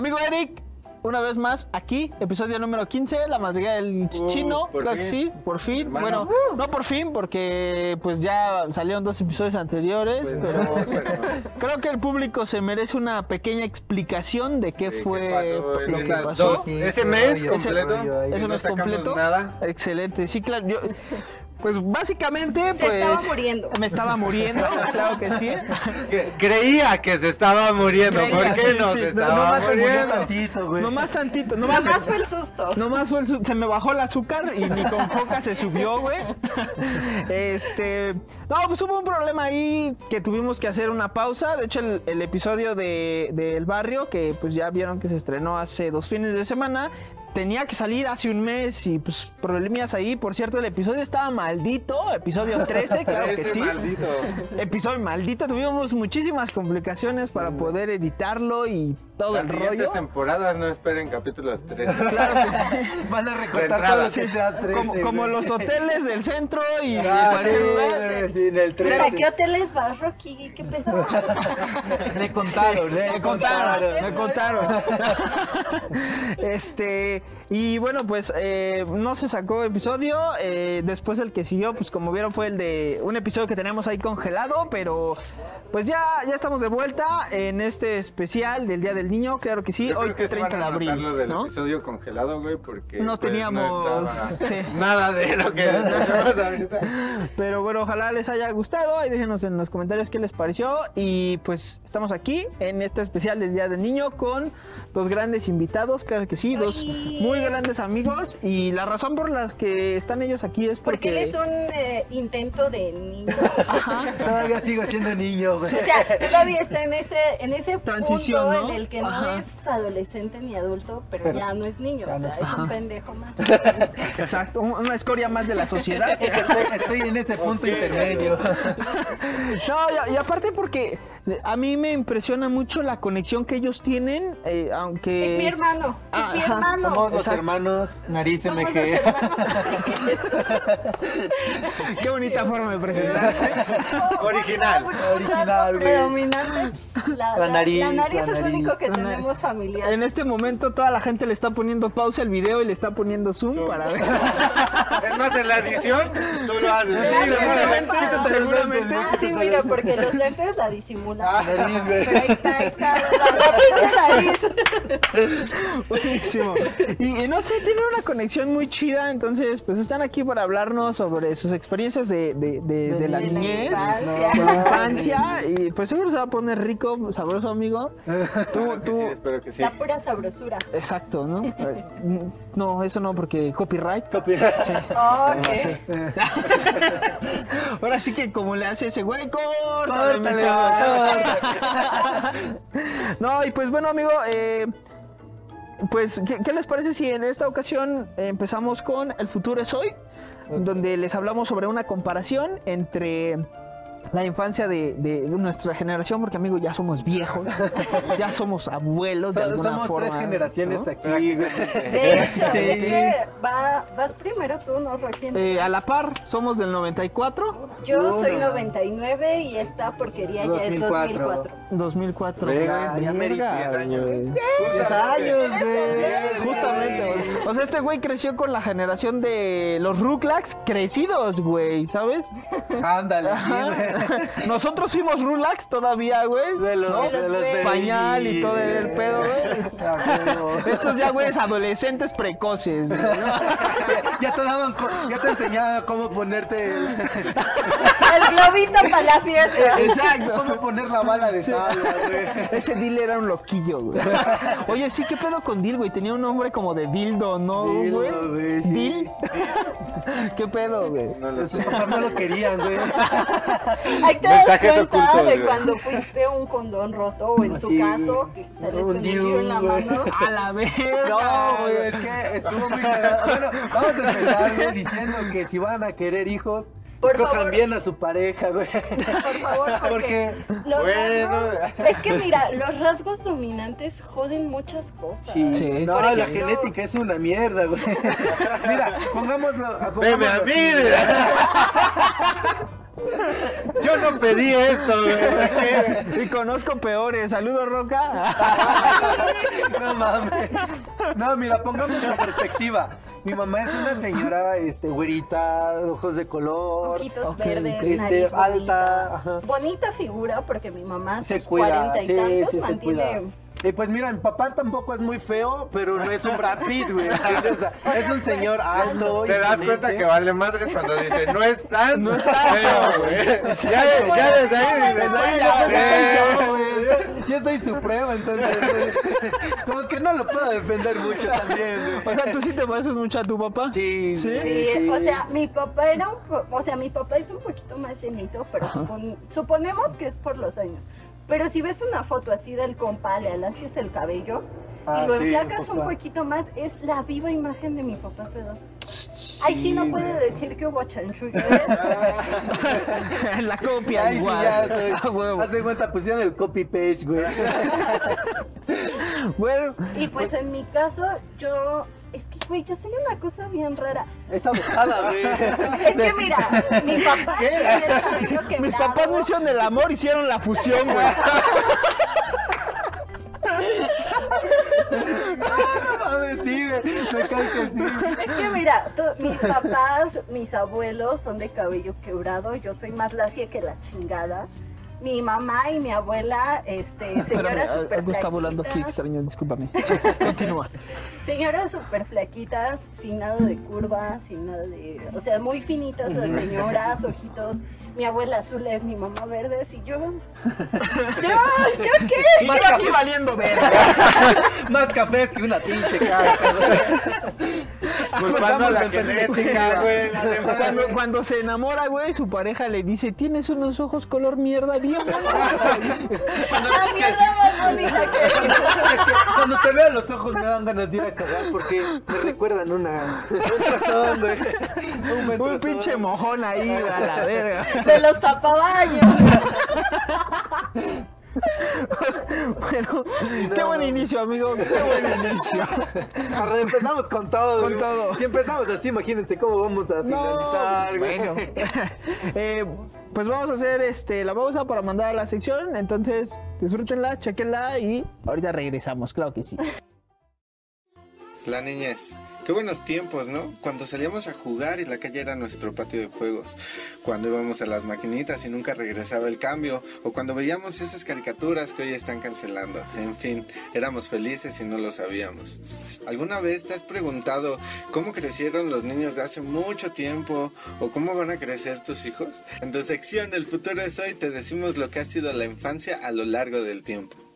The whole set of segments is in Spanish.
Amigo Eric, una vez más aquí, episodio número 15, la madriguera del Uh, chino, por creo que sí, por fin. Hermano. Bueno, no por fin, porque pues ya salieron dos episodios anteriores, Pues pero no, pero- creo que el público se merece una pequeña explicación de qué ¿Qué fue lo que pasó. dos- ese mes completo. Ese no mes completo. Nada. Excelente, sí, claro. yo- pues básicamente, Se pues. estaba muriendo. Me estaba muriendo, claro que sí. Creía que se estaba muriendo. Creía, ¿Por qué sí, no sí, se no, estaba nomás muriendo? tantito, güey. No más tantito, no más. Nomás fue el susto. Nomás fue el su- se me bajó el azúcar y ni con coca se subió, güey. Este, no, pues hubo un problema ahí que tuvimos que hacer una pausa. De hecho, el, el episodio de, del barrio, que pues ya vieron que se estrenó hace dos fines de semana, tenía que salir hace un mes y pues problemillas ahí. Por cierto, el episodio estaba maldito, episodio 13, claro que sí. maldito. Episodio maldito, tuvimos muchísimas complicaciones para poder editarlo y todo Las el siguientes rollo. temporadas no esperen capítulos 3. Claro que sí. Van a recortar todo 13, como, como los hoteles del centro y Ah, sí, lugar. sí, en el ¿Pero 13. a qué hoteles vas, Rocky? ¿Qué pedo? Le contaron, le Me contaron, me Eso, contaron. Este, y bueno, pues eh, no se sacó episodio. eh, después el que siguió, pues como vieron, fue el de un episodio que tenemos ahí congelado. Pero pues ya, ya estamos de vuelta en este especial del Día del Niño. Claro que sí, Yo hoy creo que se 30 van de abril. lo del ¿no? episodio congelado, güey, porque No pues, teníamos- estaba sí. nada de lo que ahorita. Pero bueno, ojalá les haya gustado. Ahí déjenos en los comentarios qué les pareció. Y pues estamos aquí en este especial del Día del Niño con dos grandes invitados, claro que sí, dos Ay. muy grandes amigos. Y la razón por la que están ellos aquí es Porque porque. él es un eh, intento de niño. Todavía sigo siendo niño, güey. O sea, todavía está en ese, en ese Transición, punto ¿no? en el que no Ajá. es adolescente ni adulto, pero, Pero ya no es niño. O no sea, es- es un pendejo más. Exacto, un- una escoria más de la sociedad. Estoy, estoy en ese punto intermedio. No, y, y aparte porque a mí me impresiona mucho la conexión que ellos tienen, eh, aunque... Es mi hermano. Ah, es mi hermano. Somos los hermanos Nariz Somos los MG. hermanos. Qué bonita forma de presentarse. Original. Original, güey. Predominante. La, La nariz, La nariz la es lo único que La nariz. tenemos familiar. En este momento toda la gente le está poniendo pausa al video y le está poniendo zoom, Zoom. para ver. Es más, en la edición, tú lo haces. Sí, seguramente, seguramente. Ah, sí, mira, porque los lentes la disimulan. Ah, nariz, güey. Pero ahí está, ahí está, la, la pinche nariz. Buenísimo. Y, y no sé, tienen una conexión muy chida, entonces pues están aquí para hablarnos sobre sus experiencias de, de, de- de la De la niñez, infancia. la infancia, y pues seguro se va a poner rico, sabroso, amigo. Tú, Claro que tú, sí, espero que sí. La pura sabrosura. exacto, ¿no? Eh, No, eso no, porque copyright. Sí. Ok. Sí. Ahora sí que como le hace ese güey, córtale. No, y pues bueno, amigo, eh, pues, ¿qué, qué les parece si en esta ocasión empezamos con El futuro es hoy? Donde les hablamos sobre una comparación entre la infancia de, de nuestra generación, porque amigo, ya somos viejos, ya somos abuelos de alguna Somos forma. tres generaciones ¿no? aquí. De hecho, Sí. es que va, vas primero tú, ¿no, Rocky? Eh, a la par, somos del 94, Yo soy Uno. 99 y esta porquería ya es 2004. 2004. 2004. Venga, ya meri- diez años. güey. Años, güey. Justamente, güey. O sea, este güey creció con la generación de los Ruclax crecidos, güey, ¿sabes? Ándale. Nosotros fuimos Rulax todavía, güey. De los, ¿no? de los Pañal Pañal y todo el güey. pedo, güey. Estos ya, güeyes, adolescentes precoces, güey. Ya te daban, ya te enseñaba cómo ponerte, el- El globito para la fiesta. Exacto. cómo poner la bala de sal, güey. Ese Dil era un loquillo, güey. Oye, sí, ¿qué pedo con Dil, güey? Tenía un nombre como de Dildo, ¿no, Dildo, güey? güey, sí. ¿Dil? ¿Qué pedo, güey? No lo Sus sé. papás no lo querían, güey. Ahí te das Mensajes cuenta ocultos, de cuando fuiste un condón roto o en su Sí. caso que se les Un metió en la mano. A la verga. No, güey, es que estuvo muy cagado. Bueno, vamos a empezar, güey, diciendo que si van a querer hijos, Por escojan favor. bien a su pareja, güey. Por favor, porque, Porque los Bueno. rasgos, es que mira, los rasgos dominantes joden muchas cosas. Sí, no, Por la ejemplo, genética es una mierda, güey. Mira, pongámoslo. Veme a pongámoslo mí. Yo no pedí esto, güey. Y conozco peores. Saludos, Roca. No mames. No, mira, pongamos en perspectiva. Mi mamá es una señora, este, güerita, ojos de color. Ojitos verdes, Este, nariz alta, bonita. figura porque mi mamá a Se cuida, 40 y sí, tantos sí, se mantiene... cuida. Y pues mira, mi papá tampoco es muy feo, pero no es un Brad Pitt, güey. O sea, es un señor alto. Te das imponente. cuenta que vale madres cuando dice, no es tan no feo, güey. Ya, ya desde ahí dices, güey. Yo soy supremo, entonces. eh, Como que no lo puedo defender mucho también, O güey. sea, ¿tú sí te pareces mucho a tu papá? Sí, ¿Sí? Sí, sí. o sea, mi papá era un o sea, mi papá es un poquito más llenito, pero supon- suponemos que es por los años. Pero si ves una foto así del compa, le alacias el cabello Ah, y lo sí, enflacas un poquito más, es la viva imagen de mi papá a su edad. Ay, sí, no puede decir que hubo chanchullo. ¿eh? La copia Ay, sí, igual. ya soy. A huevo. Hace cuenta, pusieron el copy paste, güey. Bueno, Y pues en mi caso, yo. Es que, güey, yo soy una cosa bien rara. Es adoptada, güey. Es que mira, mi papá el cabello quebrado. mis papás no hicieron el amor, hicieron la fusión, güey. No mames, sí, güey. Me cae que sí. Es que mira, mis papás, mis abuelos son de cabello quebrado, yo soy más lacia que la chingada. Mi mamá y mi abuela, este, señoras Espérame, súper algo está volando aquí, extraño, discúlpame. Sí, Continúa. señoras súper flaquitas, sin nada de curva, sin nada de, o sea, muy finitas las señoras, ojitos. Mi abuela azul es mi mamá verde, y yo, yo, yo qué, Más aquí valiendo verga. Más cafés que una pinche cara. Culpando a la genética, güey. Cuando, cuando se enamora, güey, su pareja le dice, tienes unos ojos color mierda bien bonitos". la mierda más bonita que. Es que cuando te veo los ojos me dan ganas de ir a cagar porque me recuerdan una, un trozón, güey. Un, Un pinche mojón ahí, a la verga. De los tapabaños. Bueno, qué buen inicio, amigo. Qué buen inicio. Empezamos con todo. Con güey. todo. Si empezamos así, imagínense cómo vamos a finalizar, güey. bueno. Eh, pues vamos a hacer este la pausa para mandar a la sección. Entonces, disfrútenla, chequenla y ahorita regresamos, claro que sí. La niñez. Qué buenos tiempos, ¿no? Cuando salíamos a jugar y la calle era nuestro patio de juegos. Cuando íbamos a las maquinitas y nunca regresaba el cambio. O cuando veíamos esas caricaturas que hoy están cancelando. En fin, éramos felices y no lo sabíamos. ¿Alguna vez te has preguntado cómo crecieron los niños de hace mucho tiempo? ¿O cómo van a crecer tus hijos? En tu sección El futuro es hoy te decimos lo que ha sido la infancia a lo largo del tiempo.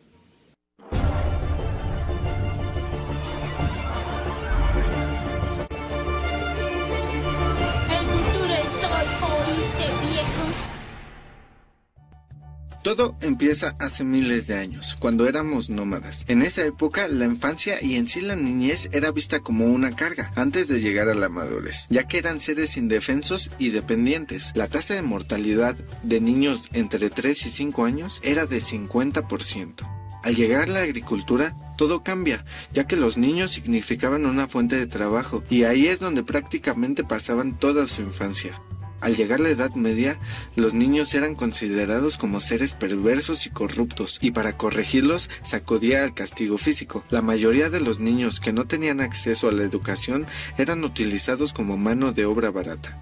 Todo empieza hace miles de años, cuando éramos nómadas. En esa época, la infancia y en sí la niñez era vista como una carga antes de llegar a la madurez, ya que eran seres indefensos y dependientes. La tasa de mortalidad de niños entre 3 y 5 años era de 50%. Al llegar la agricultura, todo cambia, ya que los niños significaban una fuente de trabajo, y ahí es donde prácticamente pasaban toda su infancia. Al llegar la Edad Media, los niños eran considerados como seres perversos y corruptos, y para corregirlos se acudía al castigo físico. La mayoría de los niños que no tenían acceso a la educación eran utilizados como mano de obra barata.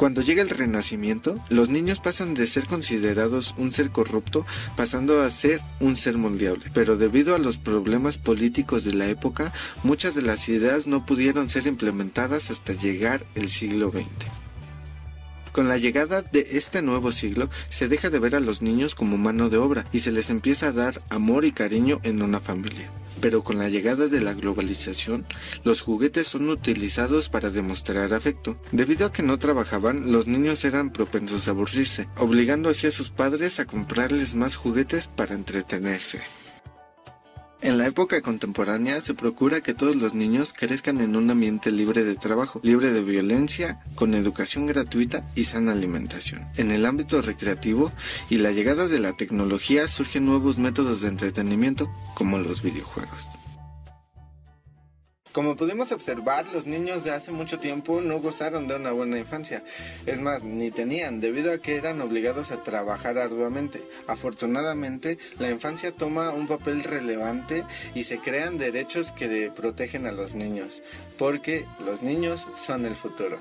Cuando llega el Renacimiento, los niños pasan de ser considerados un ser corrupto pasando a ser un ser moldeable. Pero debido a los problemas políticos de la época, muchas de las ideas no pudieron ser implementadas hasta llegar el siglo XX. Con la llegada de este nuevo siglo, se deja de ver a los niños como mano de obra y se les empieza a dar amor y cariño en una familia. Pero con la llegada de la globalización, los juguetes son utilizados para demostrar afecto. Debido a que no trabajaban, los niños eran propensos a aburrirse, obligando así a sus padres a comprarles más juguetes para entretenerse. En la época contemporánea se procura que todos los niños crezcan en un ambiente libre de trabajo, libre de violencia, con educación gratuita y sana alimentación. En el ámbito recreativo y la llegada de la tecnología surgen nuevos métodos de entretenimiento como los videojuegos. Como pudimos observar, los niños de hace mucho tiempo no gozaron de una buena infancia. Es más, ni tenían, debido a que eran obligados a trabajar arduamente. Afortunadamente, la infancia toma un papel relevante y se crean derechos que protegen a los niños, porque los niños son el futuro.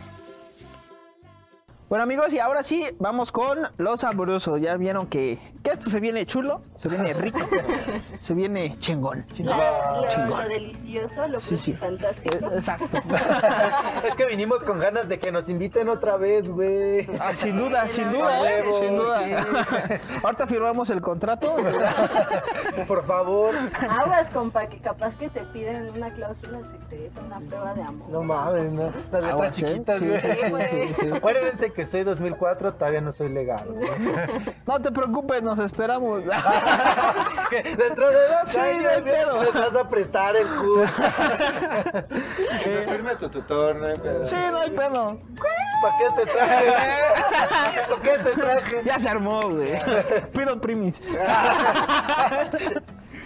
Bueno amigos, y ahora sí, vamos con lo sabroso. Ya vieron que, que esto se viene chulo, se viene rico, se viene chingón. Lo, Chingón. lo delicioso, lo Sí, sí. fantástico. Eh, Exacto. Es que vinimos con ganas de que nos inviten otra vez, güey. Ah, sin duda, sin duda, A eh, huevo, sin duda. sí. Ahorita firmamos el contrato. Por favor. Aguas, compa, que capaz que te piden una cláusula secreta, una prueba de amor. No mames, ¿no? Las letras ¿eh? chiquitas, güey. sí, sí, sí. Acuérdense que soy 2004, todavía no soy legal. No te preocupes, nos esperamos. Dentro de dos Sí, años, no hay güey, pedo. les vas a prestar el curso. Nos firme tu tutor, no hay pedo. Sí, no hay pedo. ¿Para qué te traje? ¿Para qué te traje? Ya se armó, güey. Pido primis.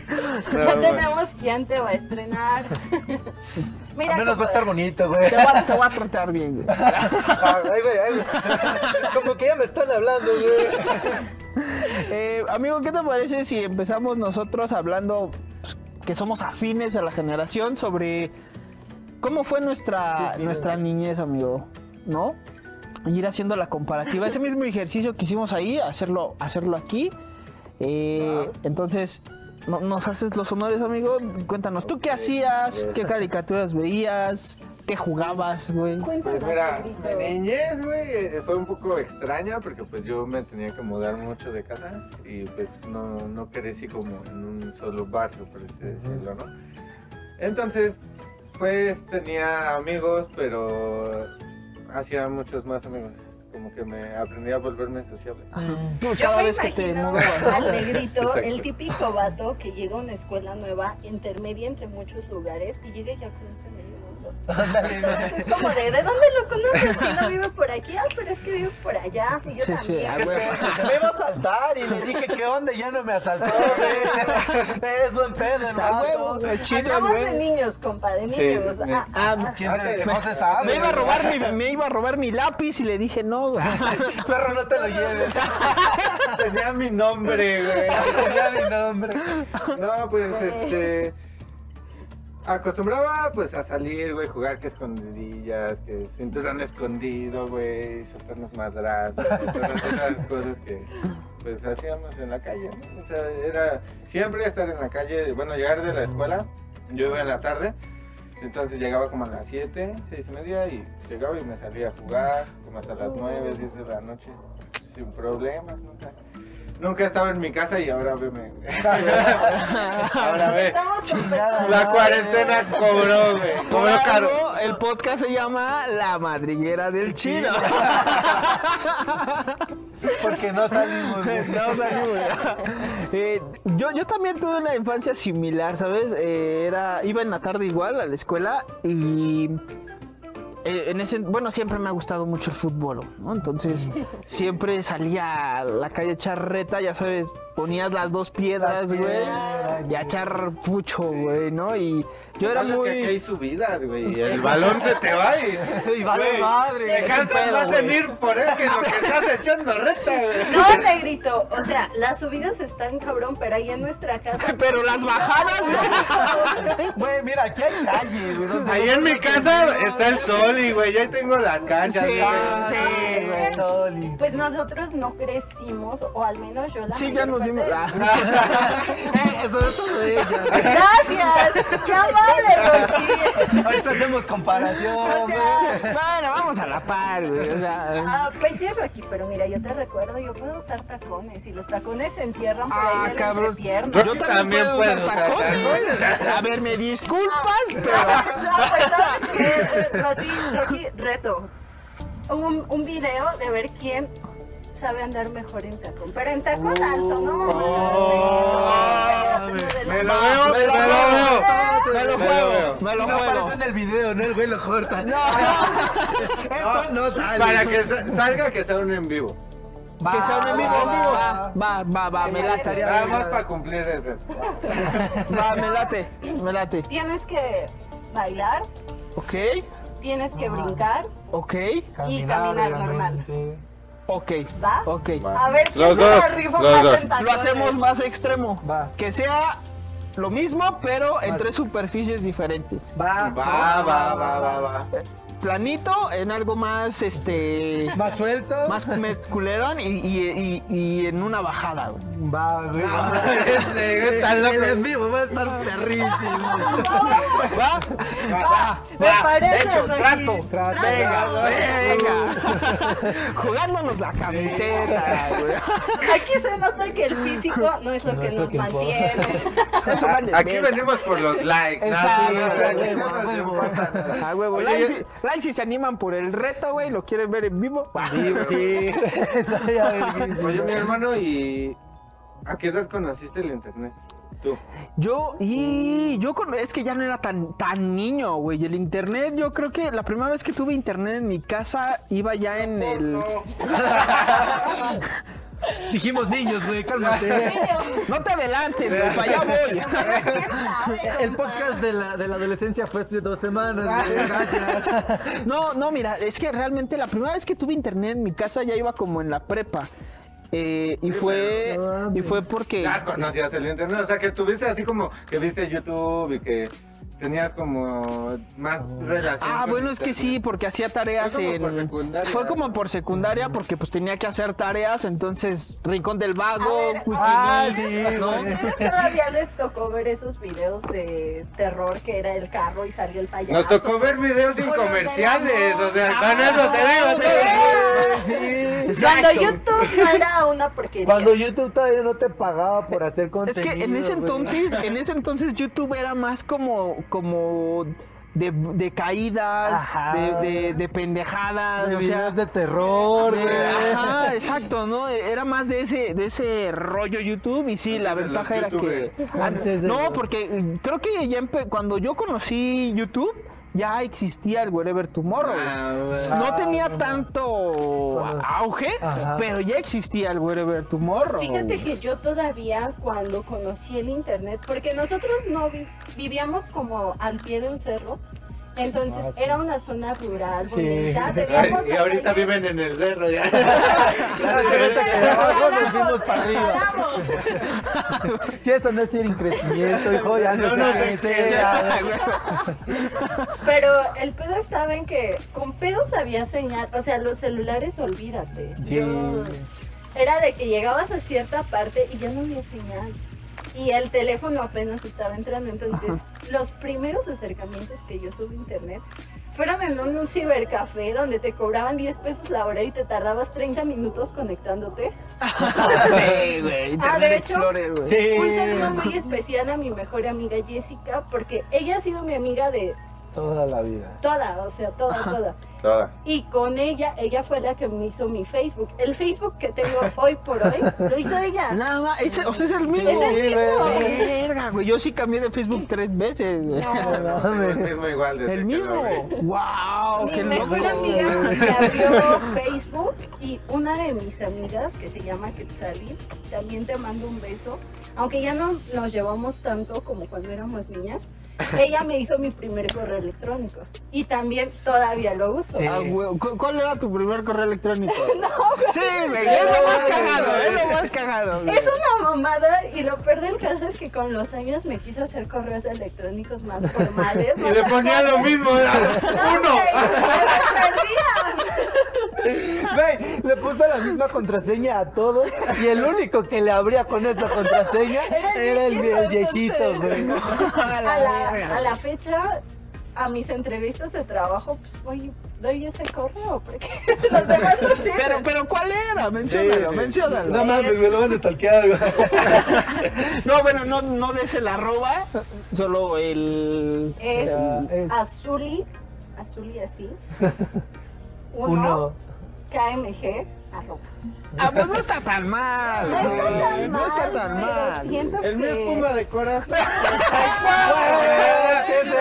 Ya tenemos quién te va a estrenar. Mira, Al menos va a estar bonito, güey. Te voy, a, te voy a tratar bien, güey. Ay, güey, ay, güey. Como que ya me están hablando, güey. Eh, amigo, ¿qué te parece si empezamos nosotros hablando pues, que somos afines a la generación sobre cómo fue nuestra, nuestra niñez, amigo? ¿No? Ir haciendo la comparativa. Ese mismo ejercicio que hicimos ahí, hacerlo, hacerlo aquí. Eh, entonces, no- ¿nos haces los honores, amigo? Cuéntanos, ¿tú qué hacías? ¿Qué caricaturas veías? ¿Qué jugabas, güey? Pues mira, de niñez, güey, eh, fue un poco extraña porque pues yo me tenía que mudar mucho de casa y pues no, no crecí como en un solo barrio, por así decirlo, ¿no? Entonces, pues tenía amigos, pero hacía muchos más amigos. Como que me aprendí a volverme sociable. Tú, Yo cada me vez que te al negrito, Exacto. el típico vato que llega a una escuela nueva, intermedia entre muchos lugares y llega ya conoce medio mundo. Entonces es como de, ¿de dónde lo conoces? Si no vive por aquí, ah, pero es que vive por allá. Y yo Sí, también. a Es huevo. que me iba a asaltar y le dije, ¿qué onda? Ya no me asaltó. Es buen pedo, hermano. Hablamos de niños, compa, de Sí, niños. me- Ah, Ah, ah, ¿Quién sabe? No se sabe. Me iba a robar mi, me iba a robar mi lápiz y le dije no, güey. Zorro, no te lo lleves. Tenía mi nombre, güey. Tenía mi nombre. No, pues este. Acostumbraba pues a salir, güey, jugar que escondidillas, que cinturón escondido, güey, soltarnos madrazos, todas esas cosas que pues hacíamos en la calle, ¿no? O sea, era siempre estar en la calle, bueno, llegar de la escuela, yo iba en la tarde, entonces llegaba como a las 7, 6 y media y llegaba y me salía a jugar, como hasta las 9, 10 de la noche, sin problemas, nunca. Nunca estaba en mi casa y ahora veme. ahora ve. La cuarentena cobró, güey. Por Cobró caro. el podcast se llama La Madriguera del Chino. Porque no salimos. No, salimos. Eh, yo, yo también tuve una infancia similar, ¿sabes? Eh, era, iba en la tarde igual a la escuela y eh, en ese, bueno, siempre me ha gustado mucho el fútbol, ¿no? Entonces siempre salía a la calle a echar reta, ya sabes, ponías las dos piedras, güey, y a echar fucho, güey, ¿no? Y yo era es que aquí hay muy... subidas, güey. El balón se te va y. Y vale madre. Te cansas más de ir por él que lo que estás echando reta, güey. No, negrito, o sea, las subidas están cabrón, pero ahí en nuestra casa. Pero las bajadas, güey. Güey, mira, aquí hay calle, güey. Ahí en mi casa está el sol y, güey, ya tengo las canchas. Sí, güey. sí, güey. Pues nosotros no crecimos, o al menos yo la Sí, ya nos parte- ah. Eso, eso de ella. Gracias, qué amable, Rocky. Ahorita hacemos comparación, O sea, Bueno, vamos a la par, güey. O sea, Ah, pues sí, Rocky, pero mira, yo te recuerdo, yo puedo usar tacones y los tacones se entierran por Ah, ahí cabrón. Yo yo también, también puedo puedo usar usar tacones. A ver, me disculpas, pero... No, pues sabes qué, Eh, Rocky, Rocky, reto. Un, un video de ver quién sabe andar mejor en tacón. Pero en tacón alto, ¿no? Oh, Me Me lo veo, me lo veo. Me lo Me lo juego, me lo No aparece juego. en el video, ¿no? El güey lo corta. No, no sale. Para que sa- salga que sea un en vivo. que sea un en vivo, va, en vivo. va. Va, va, va, me late. Nada más para cumplir el reto. Va, me late, me late. Tienes que bailar, Ok, tienes que brincar ok, y caminar normal. Ok. ¿Va? Ok. A ver, ¿quién Los dos, la rifa los más dos. Lo hacemos más extremo. Va. Que sea lo mismo, pero en tres superficies diferentes. Va, Va, va, va, va, va. Planito en algo más, este... Más suelto. Más culerón y, y, y, y en una bajada, güey. Va, güey. Está loco. En vivo va a estar perrísimo. ¿Va? Va, Me va. parece, Hecho, Regis. trato. Trato. Venga, venga. Jugándonos la camiseta, güey. Aquí se nota que el físico no es lo No que es nos que mantiene. Eso vale Aquí venimos por los likes. ¿no? Exacto, Sí, o sea, a huevo, no a huevo. Ah. Oye, Like, yo- like si se animan por el reto, güey, lo quieren ver en vivo. Sí, verguísima. Oye, mi hermano, ¿y a qué edad conociste el internet? Tú. Yo, y yo con, es que ya no era tan, tan niño, güey. El internet, yo creo que la primera vez que tuve internet en mi casa iba ya en el. Dijimos niños, güey, cálmate. No te adelantes, güey, para allá voy. El podcast de la, de la adolescencia fue hace dos semanas, güey. Gracias. No, no, mira, es que realmente la primera vez que tuve internet en mi casa ya iba como en la prepa. Eh, y fue no y fue porque Ya conocías el internet, o sea que tuviste así como que viste YouTube y que tenías como más relación. Ah, bueno, es que sí, porque hacía tareas Fue como en. por secundaria. Fue como por secundaria, porque pues tenía que hacer tareas, entonces Rincón del Vago, ver, ah, sí, ¿no? ¿A ustedes todavía les tocó ver esos videos de terror que era el carro y salió el payaso? Nos tocó ver videos sin comerciales, o sea, con eso te digo. Cuando YouTube no era una porquería. Cuando YouTube todavía no te pagaba por hacer Es contenido. que en ese entonces, en ese entonces YouTube era más como, como de, de caídas, de, de, de pendejadas, De o sea, de terror, de- güey. ajá, exacto, ¿no? Era más de ese, de ese rollo YouTube y sí, la Antes ventaja era que... youtubers. Antes de no, los- porque creo que ya empe- cuando yo conocí YouTube, ya existía el Wherever Tomorrow. Ah, no tenía no, tanto auge, Ajá. pero ya existía el Wherever Tomorrow. Fíjate que yo todavía cuando conocí el internet, porque nosotros no vi- vivíamos como al pie de un cerro, entonces Ah, sí. era una zona rural, Sí. bonita. Ay, y ahorita viven en el cerro ya. Si eso no es ir en crecimiento, hijo, ya no, No. Pero el pedo estaba en que con pedos había señal, o sea, los celulares, olvídate. Sí. Yo- era de que llegabas a cierta parte y ya no había señal. Y el teléfono apenas estaba entrando. Entonces, los primeros acercamientos que yo tuve a internet fueron en un cibercafé donde te cobraban 10 pesos la hora y te tardabas 30 minutos conectándote. sí, güey. Ah, de hecho, Explorer, güey. Sí. Un saludo muy especial a mi mejor amiga Jessica, porque ella ha sido mi amiga de Toda la vida. toda, o sea, toda, toda. Toda. Y con ella, ella fue la que me hizo mi Facebook. El Facebook que tengo hoy por hoy, lo hizo ella. Nada más, ese, o sea, es el mismo. Es el mismo. Verga, güey. Yo sí cambié de Facebook tres veces. güey. No, El mismo igual. El que mismo. Wow, Mi qué mejor loco. amiga me abrió Facebook y una de mis amigas que se llama Quetzali, también te mando un beso, aunque ya no nos llevamos tanto como cuando éramos niñas, ella me hizo mi primer correo electrónico y también todavía lo uso. Sí. Ah, güey, ¿cu- ¿Cuál era tu primer correo electrónico? Sí, güey, es lo más cagado, es lo más cagado. güey. Es una mamada y lo peor del caso es que con los años me quise hacer correos electrónicos más formales. Y le ponía lo mismo. No, Uno. güey. Güey, le puso la misma contraseña a todos y el único que le abría con esa contraseña Era el era el, viejito, el viejito, entonces. güey. a la, a la fecha, a mis entrevistas de trabajo, pues oye, doy ese correo porque los demás no sirven. Pero, pero ¿cuál era? Menciónalo, Sí, sí. menciónalo. No mames, me lo van a stalkear. No, bueno, no, no des el arroba, solo el... Es Ya, es- Azuli, Azuli así. Uno, Uno. KMG, arroba. Ah, pues no está tan mal, No está tan no está mal, tan pero mal. siento El mío que- es Puma de corazón. ¡Ese es el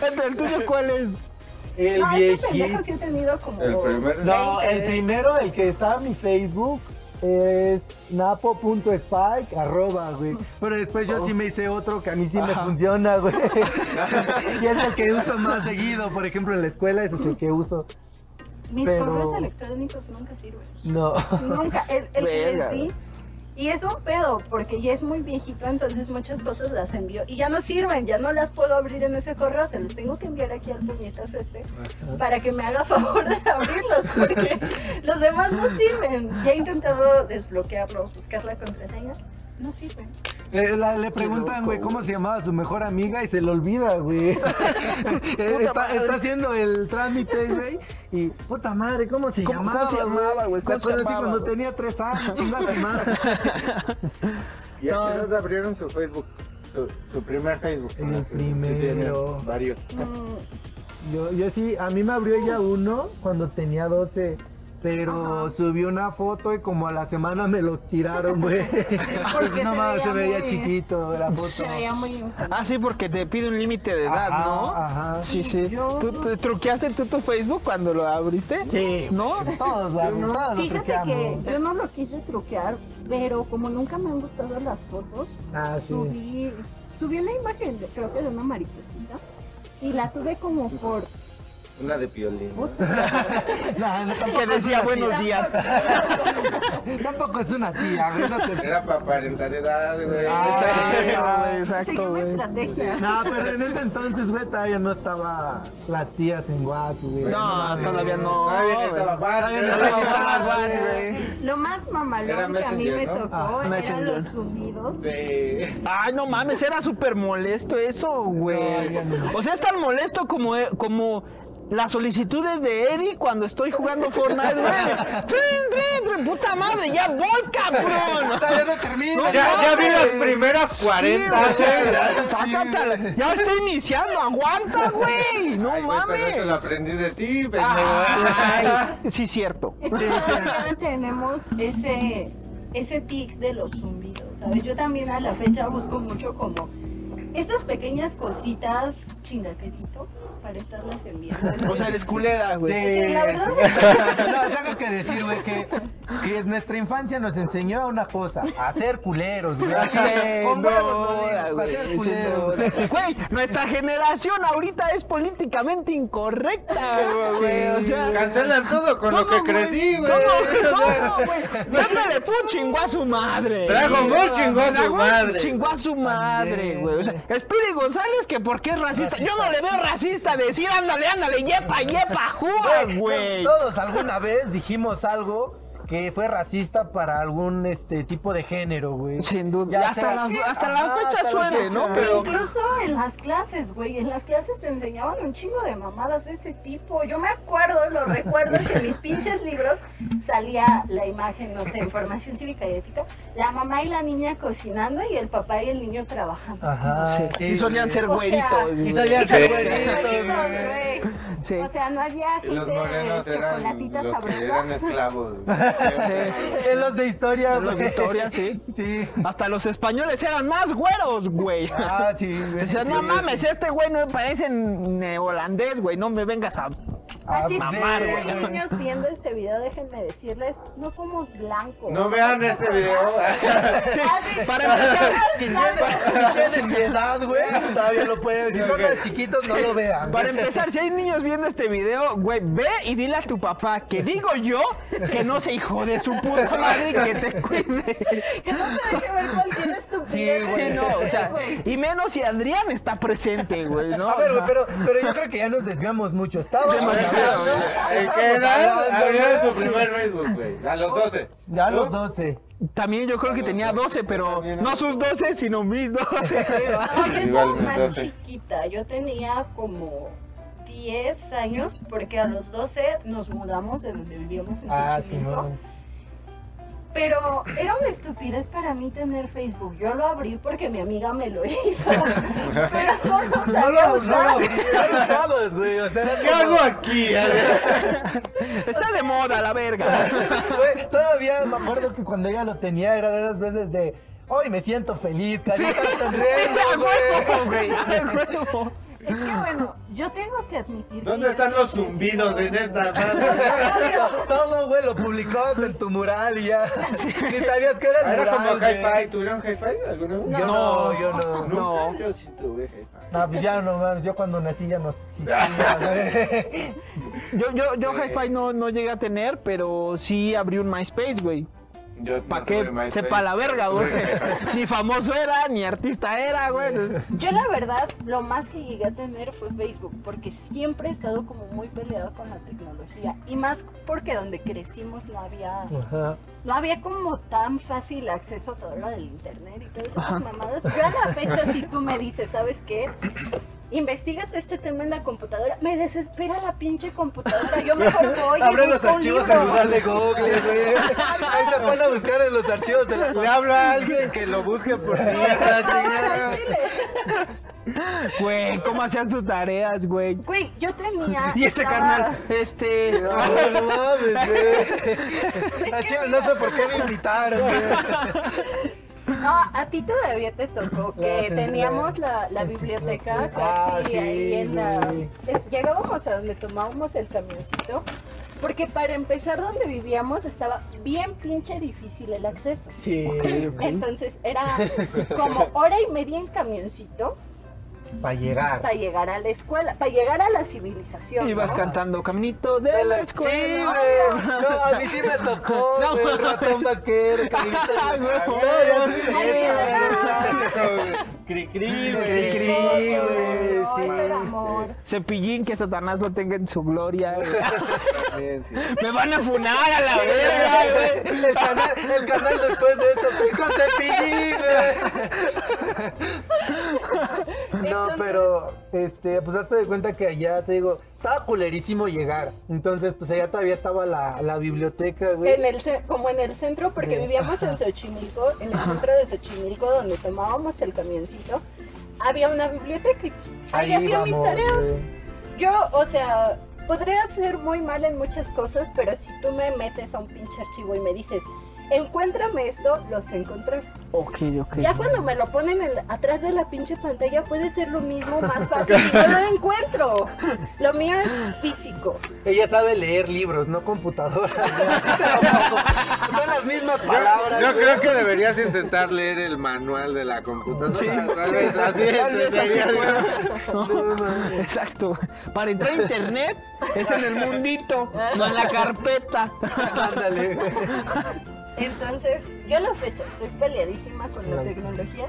bueno! ¿El tuyo cuál es? El No, este viejito. sí he tenido como... El primero. No, 20 el primero, el que estaba en mi Facebook, es napo.spike, arroba, güey. Pero después yo sí me hice otro que a mí sí me Ajá. funciona, güey. y es el que uso más seguido. Por ejemplo, en la escuela ese es el que uso. Mis Pero- correos electrónicos nunca sirven. No. Nunca. El, el que les di. Y es un pedo, porque ya es muy viejito, entonces muchas cosas las envío y ya no sirven, ya no las puedo abrir en ese correo, se los tengo que enviar aquí al puñetas este para que me haga favor de abrirlos, porque los demás no sirven. Ya he intentado desbloquearlos, buscar la contraseña, no sirven. Le, la- le preguntan, güey, cómo se llamaba su mejor amiga y se le olvida, güey. Eh, está, está haciendo el trámite, güey. Y, puta madre, ¿cómo se ¿Cómo- llamaba? cómo se llamaba, güey? ¿Cómo se llamaba, cuando güey? tenía tres años, chinga su madre. ¿Y a qué edad abrieron su Facebook? Su, su primer Facebook. El Sí, primero. varios. Mm, Yo, yo sí, a mí me abrió ella uno cuando tenía 12. Pero subí una foto y como a la semana me lo tiraron, güey. Porque no se mames, se veía veía muy- chiquito la foto. se veía muy. Ah, sí, porque te pide un límite de edad, Ajá, ¿no? ajá. Sí, sí. Yo- ¿Tú, tú truqueaste tú tu Facebook cuando lo abriste? Sí. ¿No? Todos, la- todos lo Fíjate que yo no lo quise truquear, pero como nunca me han gustado las fotos, Ah, sí. subí, subí una imagen, de- creo que de una mariposita, y la tuve como por... Una de piolín. No, no, tampoco Que decía buenos tía. días. Tampoco es una tía, güey. No, te- Era para aparentar edad, güey. Ah, Exacto, güey. No, pero en ese entonces, güey, todavía no estaba las tías en WhatsApp, güey. No, todavía no. Todavía no estaba Todavía no estaba WhatsApp, güey. Lo más mamalón que a mí me ¿no? tocó Ah, eran los zumbidos. Sí. Ay, no mames, era súper molesto eso, güey. no. O sea, es tan molesto como, como las solicitudes de Eric cuando estoy jugando Fortnite, güey. Trin, trin, trin, Puta madre, ya voy, cabrón. Todavía no termina. No, Ya, ya vi mames. las primeras 40. Sí, sácatela. Ya está iniciando, aguanta, güey. No Ay, güey, pero eso lo mames. aprendí de ti, pendejo. Ay, sí, cierto. Es que todavía tenemos ese, ese tic de los zumbidos, ¿sabes? Yo también a la fecha busco mucho como estas pequeñas cositas chingaquerito para estarlas enviando. O sea, eres culera, güey. Sí, la verdad. No, tengo que decir, güey, que, que nuestra infancia nos enseñó a una cosa, a ser culeros, güey. Con huevos, a ser sin culeros. Güey, nuestra generación ahorita es políticamente incorrecta, güey. O sea, Cancelan todo con lo que güey, crecí, güey. Todo, O sea, todo, güey. Pepe Le Pew chingó a su madre. Dragon Ball chingó a su madre. Chingó a su madre, güey. O sea, Speedy González, que porque es racista. Yo no le veo racista decir, ándale, ándale, yepa, yepa, güey. Todos alguna vez dijimos algo que fue racista para algún este tipo de género, güey. Sin duda. Ya Y hasta la, hasta la fecha hasta la fecha. ¿no? Pero. Incluso en las clases, güey, en las clases te enseñaban un chingo de mamadas de ese tipo. Yo me acuerdo, lo recuerdo, que en mis pinches libros salía la imagen, no sé, información cívica y ética, la mamá y la niña cocinando y el papá y el niño trabajando. Ajá. Sí, sí, y solían ser O sea, güeritos. Y solían Sí. ser Güeritos, güeritos, güey. güey. Sí. O sea, no había Y los gente morenos eran los que eran esclavos. güey. Sí. En los de historia, En los de historia, sí. Sí. Hasta los españoles eran más güeros, güey. Ah, sí, güey. Decían, no mames, este güey no parece ne- holandés, güey, no me vengas a... Así es, mamar, que, güey. niños viendo este video, déjenme decirles, no somos blancos. No vean este video. Sí, Ah, para empezar, Si tienen mi edad, güey, todavía lo pueden. Si son chiquitos, no lo vean. para empezar, si hay niños viendo este video, güey, ve y dile a tu papá que digo yo que no se hijo de su puta madre que te cuide. Que no te deje ver cualquier estupidez. Sí, güey, no, o sea, y menos si Adrián está presente, güey, ¿no? A ver, güey, pero, pero yo creo que ya nos desviamos mucho. Estábamos ¿En qué edad abrieron su primer Facebook, güey? A los 12. Ya a los 12. También yo creo que tenía 12, pero no sus 12, sino mis 12. No, yo estaba más chiquita. Yo tenía como 10 años porque a los 12 nos mudamos de donde vivíamos en Ah, sí, no. Pero era una estupidez para mí tener Facebook. Yo lo abrí porque mi amiga me lo hizo. Pero no lo No sabía lo, no usar. lo, no lo usabas, güey. O sea, ¿Qué hago aquí? Está de moda la verga. Güey, todavía me acuerdo que cuando ella lo tenía era de esas veces de. Hoy me siento feliz, Sí, carita sí, sonriendo, güey. huevo. Es que bueno, yo tengo que admitir. ¿Dónde están los zumbidos en esta madre? Todo, güey, lo publicabas en tu mural y ya. Ni sabías que era el Era como mural, güey. hi-fi. ¿Tuvieron hi-fi alguna vez? Yo no, yo no. No. Yo sí tuve hi-fi. No, pues ya no mames, yo cuando nací ya no existía, güey. Yo, yo, yo hi-fi no, no llegué a tener, pero sí abrí un MySpace, güey. Yo ¿Para no qué? Sepa la verga, güey. ni famoso era, ni artista era, güey. Yo la verdad, lo más que llegué a tener fue Facebook, porque siempre he estado como muy peleado con la tecnología. Y más porque donde crecimos no había, Ajá. no había como tan fácil acceso a todo lo del internet y todas esas Ajá. mamadas. Yo a la fecha, si tú me dices, ¿sabes qué? Investígate este tema en la computadora. Me desespera la pinche computadora. Yo mejor voy Abre los archivos en lugar de Google, güey. Ahí se pone a buscar en los archivos de la... Le hablo a alguien que lo busque por chile. Güey, ¿cómo hacían sus tareas, güey? Güey, yo tenía. Y este estaba- carnal, este. No, no mames, güey. No sé por qué me invitaron, güey. No, a ti todavía te tocó que teníamos la, la biblioteca Ah, casi sí, ahí en la... eh, Llegábamos a donde tomábamos el camioncito, porque para empezar donde vivíamos estaba bien pinche difícil el acceso. Sí, Entonces era como hora y media en camioncito para llegar. para llegar a la escuela, para llegar a la civilización. Ibas ¿no? cantando Caminito de la Sí, escuela. güey. No, a mí sí me tocó, No, güey, el ratón vaquero, carita de-. No, Ay, eso, mira. güey. Cri-cri, Cri, cri, No, güey, no, sí, sí. Cepillín, que Satanás lo tenga en su gloria. güey. Sí. Me van a funar a la verga, güey. El canal, el canal después de esto, con cepillín, güey. No, pero, este, pues hazte de cuenta que allá, te digo, estaba culerísimo llegar. Entonces, pues allá todavía estaba la, la biblioteca, güey. En el, como en el centro, porque De- vivíamos en Xochimilco, en el centro de Xochimilco, donde tomábamos el camioncito, había una biblioteca y ahí, hacía mis tareas. güey. Yo, o sea, podría ser muy mal en muchas cosas, pero si tú me metes a un pinche archivo y me dices, encuéntrame esto, lo sé encontrar. Ok, ok. Ya cuando me lo ponen en- atrás de la pinche pantalla puede ser lo mismo, más fácil, y no lo encuentro. Lo mío es físico. Ella sabe leer libros, no computadoras. Son las mismas palabras. Yo creo que deberías intentar leer el manual de la computadora. Sí. Tal vez así Tal vez así entenderías. pueda. Exacto. Para entrar a internet es en el mundito, no en la carpeta. Ándale, güey. Entonces, yo a la fecha estoy peleadísima con la tecnología,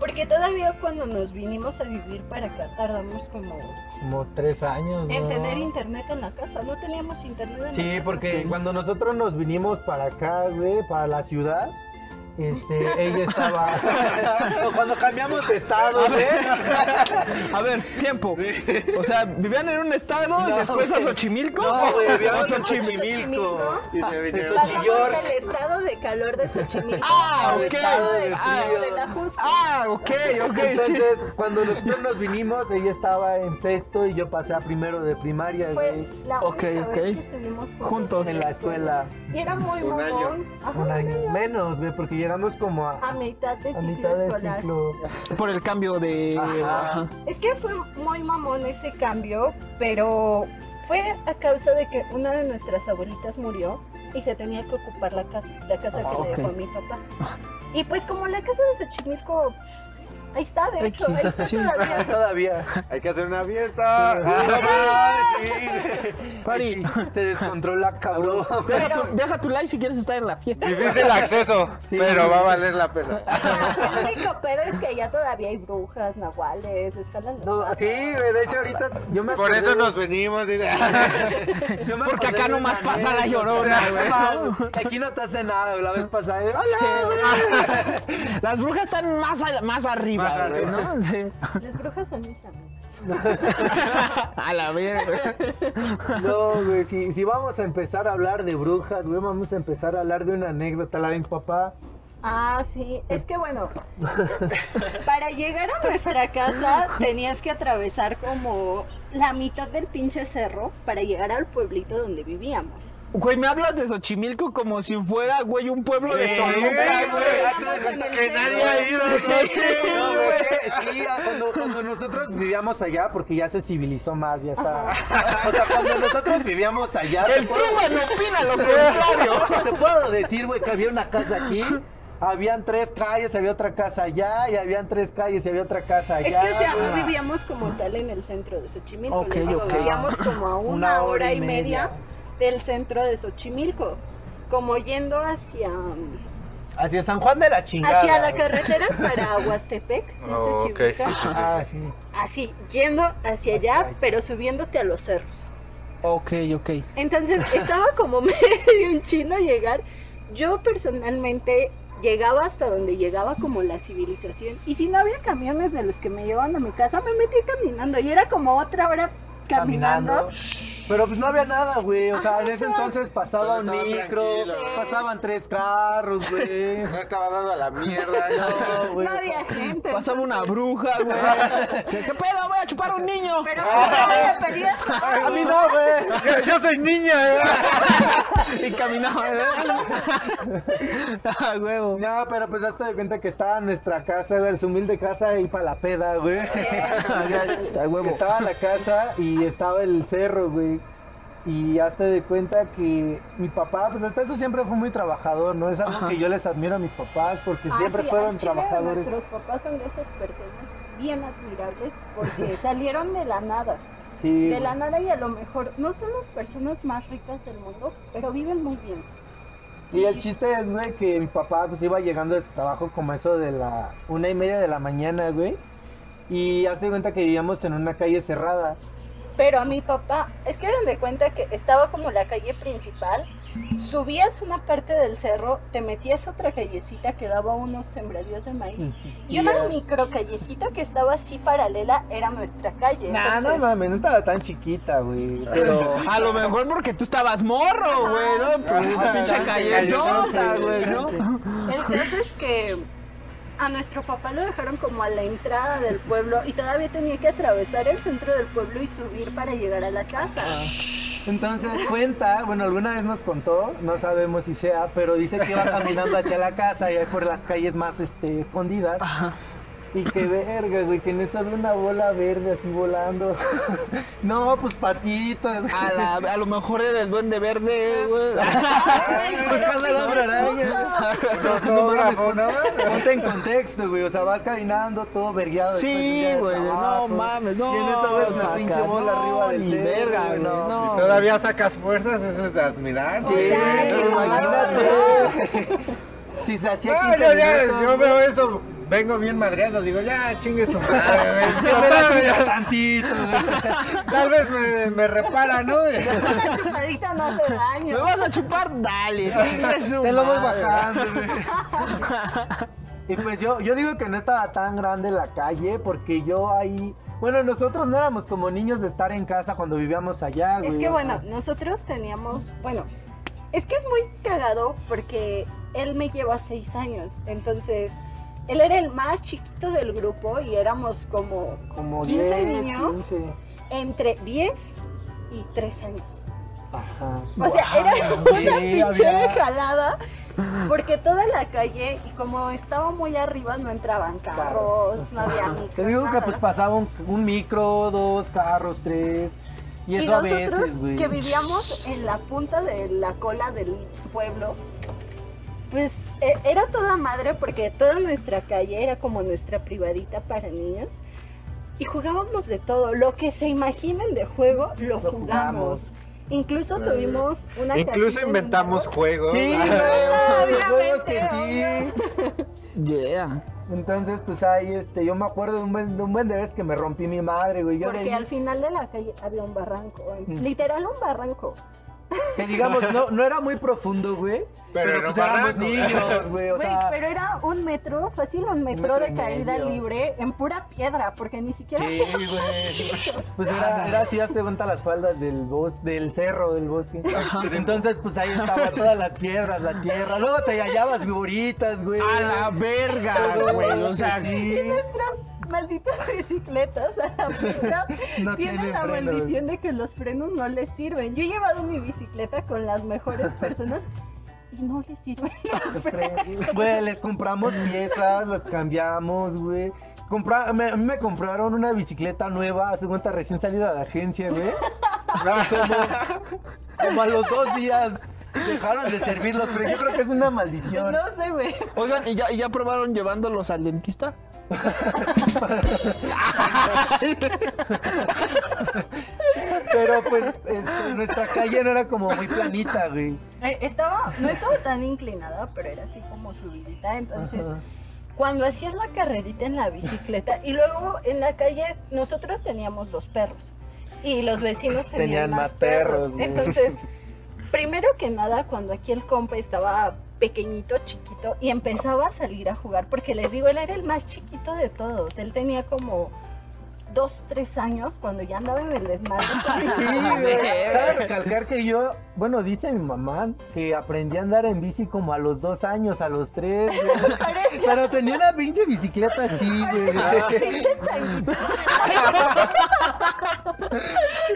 porque todavía cuando nos vinimos a vivir para acá tardamos como Como tres años, en ¿no? tener internet en la casa. No teníamos internet en la Sí, casa. porque cuando nosotros nos vinimos para acá, güey, para la ciudad, este, ella estaba. cuando cambiamos de estado, güey. A ver, tiempo. O sea, vivían en un estado y No, después a güey. Xochimilco. No, güey, ¿O vivíamos en Xochimilco. Y se vinieron. Chillor. del estado de calor de Xochimilco Ah, ok. estado de Ah, frío de la Jusco. Ah, ok, ok, sí. Entonces, cuando nosotros nos vinimos, ella estaba en sexto y yo pasé a primero de primaria, Fue güey, la única ok. vez que estuvimos juntos, Juntos. en la escuela. Y era muy Un año. mamón. Ajá, Un año menos, güey, porque llegamos como a, A mitad de a ciclo mitad de escolar. ciclo. Por el cambio de. Ajá. Ajá. Es que fue muy mamón ese cambio, pero fue a causa de que una de nuestras abuelitas murió y se tenía que ocupar la casa, la casa Ah, que le dejó a mi papá. Y pues como la casa de Xochimilco, ahí está, de hecho, ahí está Sí. todavía. Todavía. Hay que hacer una fiesta. Ah, sí. Pari, Sí, se descontrola, cabrón. deja tu, deja tu like si quieres estar en la fiesta. Difícil acceso, Sí. pero va a valer la pena. El único pedo es que allá todavía hay brujas, nahuales, les jalan las No, sí, güey, de hecho ahorita yo me Por eso de- nos venimos. dice. yo me Porque acá nomás pasa la llorona, güey. Aquí no te hace nada, la vez pasada. eh, ¡Hola! Las brujas están más, a- más arriba, Más güey, arriba. ¿no? Sí. Las brujas son mis amigas. A la verga. No, güey, si, si vamos a empezar a hablar de brujas, güey, vamos a empezar a hablar de una anécdota, la de mi papá. Ah, sí, es que bueno, para llegar a nuestra casa tenías que atravesar como la mitad del pinche cerro para llegar al pueblito donde vivíamos. Güey, me hablas de Xochimilco como si fuera, güey, un pueblo de Toluca, güey, que nadie ha ido No, güey, Sí, cuando, cuando nosotros vivíamos allá, porque ya se civilizó más, ya está. O sea, cuando nosotros vivíamos allá. El puedo- Truman opina lo contrario. Te puedo decir, güey, que había una casa aquí. Habían tres calles, había otra casa allá, y habían tres calles y había otra casa Es allá. que, o sea, no vivíamos como tal en el centro de Xochimilco. Ok, les digo. Vivíamos como a una, hora, y media, media. Del centro de Xochimilco. Como yendo hacia, Hacia San Juan de la chingada. hacia la carretera para Huastepec. No Oh, sé si sí, sí. Ah, sí. Así, yendo hacia allá, pero subiéndote a los cerros. Ok, ok. Entonces estaba como medio un chino llegar. Yo personalmente llegaba hasta donde llegaba como la civilización. Y si no había camiones de los que me llevaban a mi casa, me metí caminando. Y era como otra hora caminando. Pero pues no había nada, güey. O sea, en ese entonces pasaba un micro, tranquilo. pasaban tres carros, güey. No estaba dado a la mierda. No, güey. No había gente. Pasaba una bruja, güey. ¿Qué, pedo? Voy a chupar a un niño. Pero A mí no, güey. Yo, yo soy niña. Y caminaba, Ah, huevo. No, pero pues hazte de cuenta que estaba nuestra casa, güey, su humilde casa ahí para la peda, güey. A huevo. Estaba la casa y estaba el cerro, güey. Y hazte de cuenta que mi papá, pues hasta eso siempre fue muy trabajador, ¿no? Es algo Ajá. que yo les admiro a mis papás porque Ah, siempre sí, fueron al chile, trabajadores. Nuestros papás son de esas personas bien admirables porque salieron de la nada. Sí, De la nada y a lo mejor no son las personas más ricas del mundo, pero viven muy bien. Y el chiste es, güey, que mi papá pues iba llegando de su trabajo como eso de la una y media de la mañana, güey. Y hace cuenta que vivíamos en una calle cerrada. Pero a mi papá, es que hagan de cuenta que estaba como la calle principal, subías una parte del cerro, te metías a otra callecita que daba unos sembradíos de maíz. Y una ya- micro callecita que estaba así paralela era nuestra calle. Nah, no Entonces, mames, no estaba tan chiquita, güey. Pero. A lo mejor porque tú estabas morro, güey, ¿no? Pues una pinche chance, callezota, güey, ¿no? chance. El caso es que a nuestro papá lo dejaron como a la entrada del pueblo y todavía tenía que atravesar el centro del pueblo y subir para llegar a la casa. Entonces cuenta, bueno, alguna vez nos contó, no sabemos si sea, pero dice que iba caminando hacia la casa y por las calles más este, escondidas. Y que verga, güey, que en eso había una bola verde así volando. no, pues patitas. A, la- a lo mejor era el duende verde, güey. Buscando la hombre araña. Fotógrafo, ¿no? Ponte en contexto, güey. O sea, vas caminando todo vergueado. después de un Sí, güey, no mames, no. Y en eso ves una pinche bola no, arriba del ni verga, güey, no. no. Si todavía sacas fuerzas, eso es de admirar. Sí, imagínate. Si se hacía No, 15 yo, ya, minutos, yo güey. veo eso, vengo bien madreado, digo, ya chingue su madre, güey. Yo me tantito. Tal vez me, me repara, ¿no? Una chupadita no hace ¿Me daño. vas a chupar? Dale, chingue su Te lo voy bajando, güey. Y pues yo, yo digo que no estaba tan grande la calle porque yo ahí... Bueno, nosotros no éramos como niños de estar en casa cuando vivíamos allá, güey. Es que bueno, sea. nosotros teníamos, bueno, es que es muy cagado porque él me lleva seis años, entonces él era el más chiquito del grupo y éramos como como 15 10, niños. 15. entre 10 y 3 años. Ajá. O sea, era una pinche jalada. Porque toda la calle, y como estaba muy arriba, no entraban carros, no había micros. Te digo que pues pasaba un, un micro, dos carros, tres. Y Y eso a nosotros veces, güey. que vivíamos en la punta de la cola del pueblo, pues e- era toda madre porque toda nuestra calle era como nuestra privadita para niños. Y jugábamos de todo, lo que se imaginen de juego, lo, Lo jugamos. jugamos. Incluso tuvimos una Incluso inventamos juegos. Sí, juegos que sí. Yeah. Entonces, pues ahí, este, yo me acuerdo de un buen de, un buen de veces que me rompí mi madre, güey. Yo Porque ahí- al final de la calle había un barranco, Mm. literal un barranco. Que digamos, no, no era muy profundo, güey. Pero era pues un éramos niños, güey. O Güey, sea, pero era un metro, fácil un metro, metro de y caída medio. libre en pura piedra, porque ni siquiera Sí, güey. Pues era, era así, hazte cuenta las faldas del bos, del cerro del bosque. Entonces, pues ahí estaban todas las piedras, la tierra. Luego te hallabas figuritas, güey. A la verga, güey. O sea, sí. nuestras malditas bicicletas a la fecha No tienen la frenos. maldición de que los frenos no les sirven. Yo he llevado mi bicicleta con las mejores personas y no les sirven los frenos. Güey, les compramos piezas, las cambiamos, güey. Compra- me- a mí me compraron una bicicleta nueva, hace cuenta recién salida de agencia, güey. Como, como a los dos días dejaron de servir los frenos. Yo creo que es una maldición. No sé, güey. Oigan, ¿y ya, y ya probaron llevándolos al dentista? Pero pues este, nuestra calle no era como muy planita, güey. Eh, Estaba, no estaba tan inclinada, pero era así como subidita. Entonces, Ajá. cuando hacías la carrerita en la bicicleta y luego en la calle, nosotros teníamos dos perros y los vecinos tenían, Tenían más, perros. Entonces, primero que nada, cuando aquí el compa estaba pequeñito, chiquito, y empezaba a salir a jugar, porque les digo, él era el más chiquito de todos. Él tenía como dos, tres años cuando ya andaba en el desmadre. Sí, güey. Cabe recalcar que yo, bueno, dice mi mamá que aprendí a andar en bici como a los dos años, a los tres. Pero tenía una pinche bicicleta así, güey.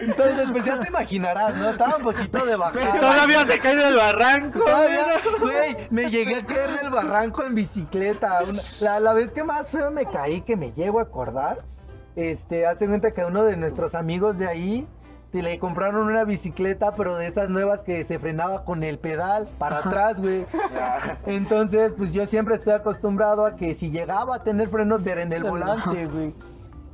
Entonces, pues ya te imaginarás, ¿no? Estaba un poquito de bajada. Todavía se cae del barranco. Todavía, güey, me llegué a caer del barranco en bicicleta. Una- la, la vez que más feo me caí, que me llego a acordar, este, hace cuenta que uno de nuestros amigos de ahí te le compraron una bicicleta, pero de esas nuevas que se frenaba con el pedal para atrás, güey. Entonces, pues yo siempre estoy acostumbrado a que si llegaba a tener frenos era en el volante, güey.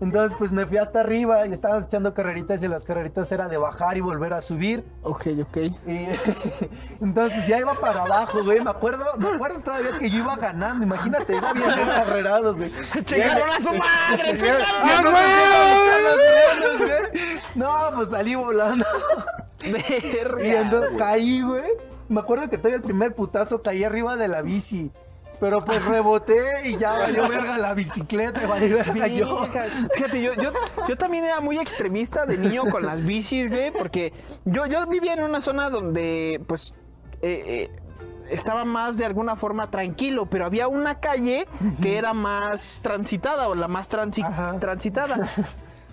Entonces, pues me fui hasta arriba y estábamos echando carreritas y las carreritas era de bajar y volver a subir. Ok, ok. Y entonces pues, ya iba para abajo, güey. Me acuerdo, me acuerdo todavía que yo iba ganando. Imagínate, iba bien encarrerado, güey. ¡Chingaron a su madre! ¡Chingaron ¡Ah, a su güey! No, pues salí volando. Verga, Y entonces caí, güey. Me acuerdo que todavía el primer putazo caí arriba de la bici. Pero pues reboté y ya valió verga la bicicleta, y valió verga yo. Fíjate, yo, yo, yo también era muy extremista de niño con las bicis, güey, porque yo, yo vivía en una zona donde, pues, eh, eh, estaba más de alguna forma tranquilo, pero había una calle que era más transitada o la más transi- Ajá. transitada.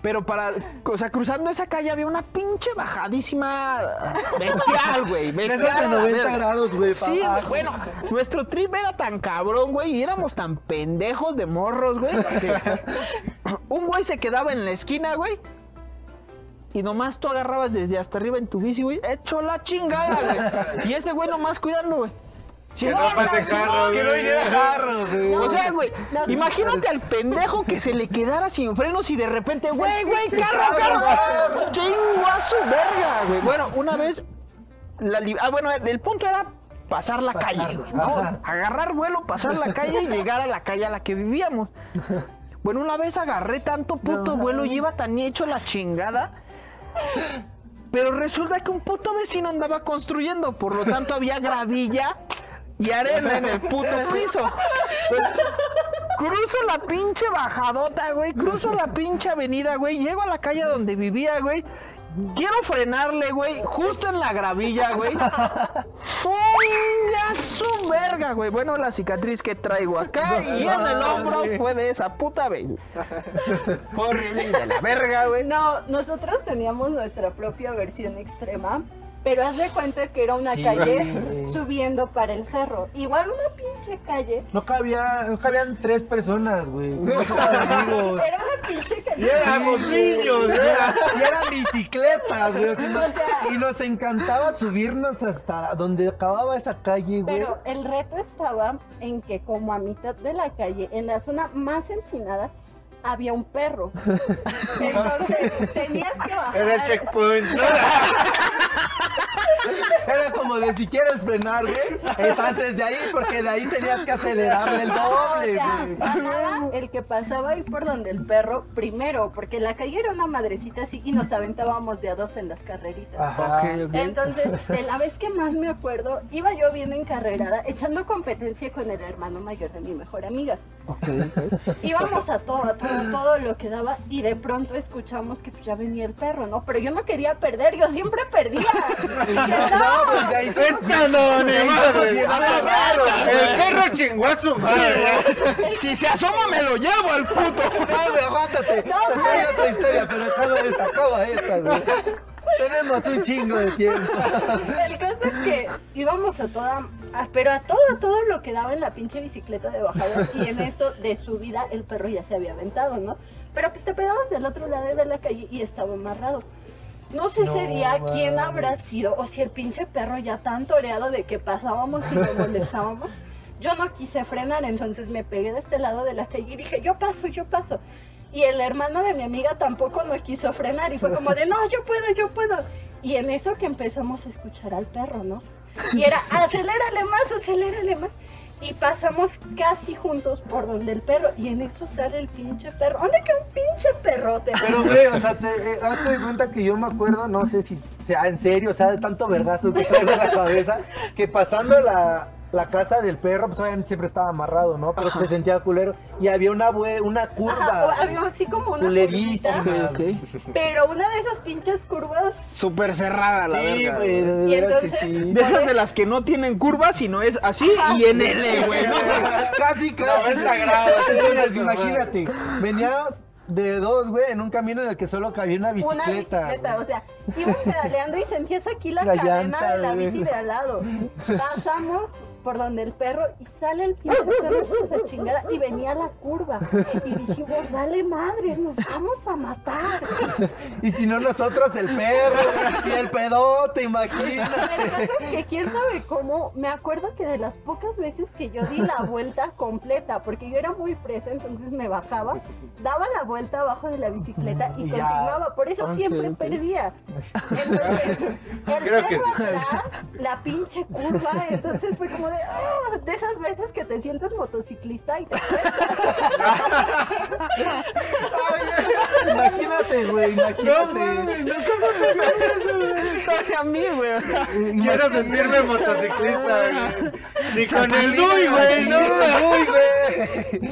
Pero para, o sea, cruzando esa calle había una pinche bajadísima bestial, güey. Bestial. de a la 90 verga. grados, güey. Sí, güey, bueno, nuestro trip era tan cabrón, güey, y éramos tan pendejos de morros, güey, un güey se quedaba en la esquina, güey, y nomás tú agarrabas desde hasta arriba en tu bici, güey, hecho la chingada, güey. Y ese güey nomás cuidando, güey. Que no pase carro, Que no viniera jarro, güey. O sea, güey, imagínate al pendejo que se le quedara sin frenos y de repente, güey, güey, carro, carro, chingo a su verga, güey. Bueno, una vez, la li- ah, bueno, el, punto era pasar la calle, güey, ¿no? Ajá. Agarrar vuelo, pasar la calle y llegar a la calle a la que vivíamos. Bueno, una vez agarré tanto puto vuelo y iba tan hecho la chingada. Pero resulta que un puto vecino andaba construyendo, por lo tanto había gravilla y arena en el puto piso. Entonces, cruzo la pinche bajadota, güey. Cruzo la pinche avenida, güey. Llego a la calle donde vivía, güey. Quiero frenarle, güey, justo en la gravilla, güey. ¡Fum! ¡Ya su verga, güey! Bueno, la cicatriz que traigo acá y en el hombro fue de esa puta vez. Fue horrible y de la verga, güey. No, nosotros teníamos nuestra propia versión extrema, pero haz de cuenta que era una Sí, calle subiendo para el cerro. Igual una pinche calle. No cabía, no cabían tres personas, güey. Nosotros amigos. Era una pinche calle. Y éramos niños, güey. Y eran bicicletas, güey. no- O sea- y nos encantaba subirnos hasta donde acababa esa calle, güey. Pero el reto estaba en que como a mitad de la calle, en la zona más empinada, había un perro. Entonces tenías que bajar. Era el checkpoint. Era como de si quieres frenar, güey, es antes de ahí, porque de ahí tenías que acelerarle el doble, güey. bajaba el que pasaba ahí por donde el perro primero, porque la calle era una madrecita así y nos aventábamos de a dos en las carreritas. Ajá. Entonces, de la vez que más me acuerdo, iba yo bien encarrerada, echando competencia con el hermano mayor de mi mejor amiga. Íbamos a todo, a todo todo lo que daba y de pronto escuchamos que pues, ya venía el perro, ¿no? Pero yo no quería perder, yo siempre perdía. Dije, no. pues ya hice- ¡Esta no, ni madre! ¡El perro chingó a su madre! Si se asoma, me lo llevo al puto. No, aguántate. No, Te traigo otra historia, pero acaba esta, acaba esta, güey. Tenemos un chingo de tiempo. El caso es que íbamos a toda, a- pero a todo, a todo lo que daba en la pinche bicicleta de bajada y en eso de subida el perro ya se había aventado, ¿no? Pero pues te pegabas del otro lado de la calle y estaba amarrado. No sé ese No día quién habrá sido o si el pinche perro ya tan toreado de que pasábamos y lo molestábamos. Yo no quise frenar, entonces me pegué de este lado de la calle y dije, yo paso, yo paso. Y el hermano de mi amiga tampoco no quiso frenar y fue como de, no, yo puedo, yo puedo. Y en eso que empezamos a escuchar al perro, ¿no? Y era, acelérale más, acelérale más. Y pasamos casi juntos por donde el perro, y en eso sale el pinche perro. ¿Dónde queda un pinche perrote? Pero, güey, o sea, te eh, hazte de cuenta que yo me acuerdo, no sé si sea en serio, o sea, de tanto vergazo que traigo en la cabeza, que pasando la, la casa del perro, pues obviamente siempre estaba amarrado, ¿no? Pero se sentía culero. Y había una, una Ajá, curva. o había así como una Culerísima. curvita, Ok. pero una de esas pinches curvas Súper cerrada la Sí, verga. güey, de Y entonces- sí. De esas de las que no tienen curvas, sino es así y en L, güey. ¿no? Casi, casi. 90 grados. Entonces, imagínate, veníamos de dos, güey, en un camino en el que solo cabía una bicicleta. una bicicleta, o sea, ibas pedaleando y sentías aquí la, La cadena llanta, de la güey. bici de al lado. Pasamos por donde el perro y sale el pinche perro chingada y venía la curva. Y dijimos, dale madre, nos vamos a matar. Y si no nosotros, el perro, y el pedote, imagínate. Es que quién sabe cómo, me acuerdo que de las pocas veces que yo di la vuelta completa, porque yo era muy fresa, entonces me bajaba, daba la vuelta abajo de la bicicleta y ya. continuaba, por eso siempre perdía. Entonces, el Creo perro atrás, la pinche curva, entonces fue como de, "Ah", de esas veces que te sientes motociclista y te cuesta. Imagínate, güey, imagínate. a mí, güey. Quiero sentirme motociclista, güey. Ni con el DUI, güey, no, Uy, güey.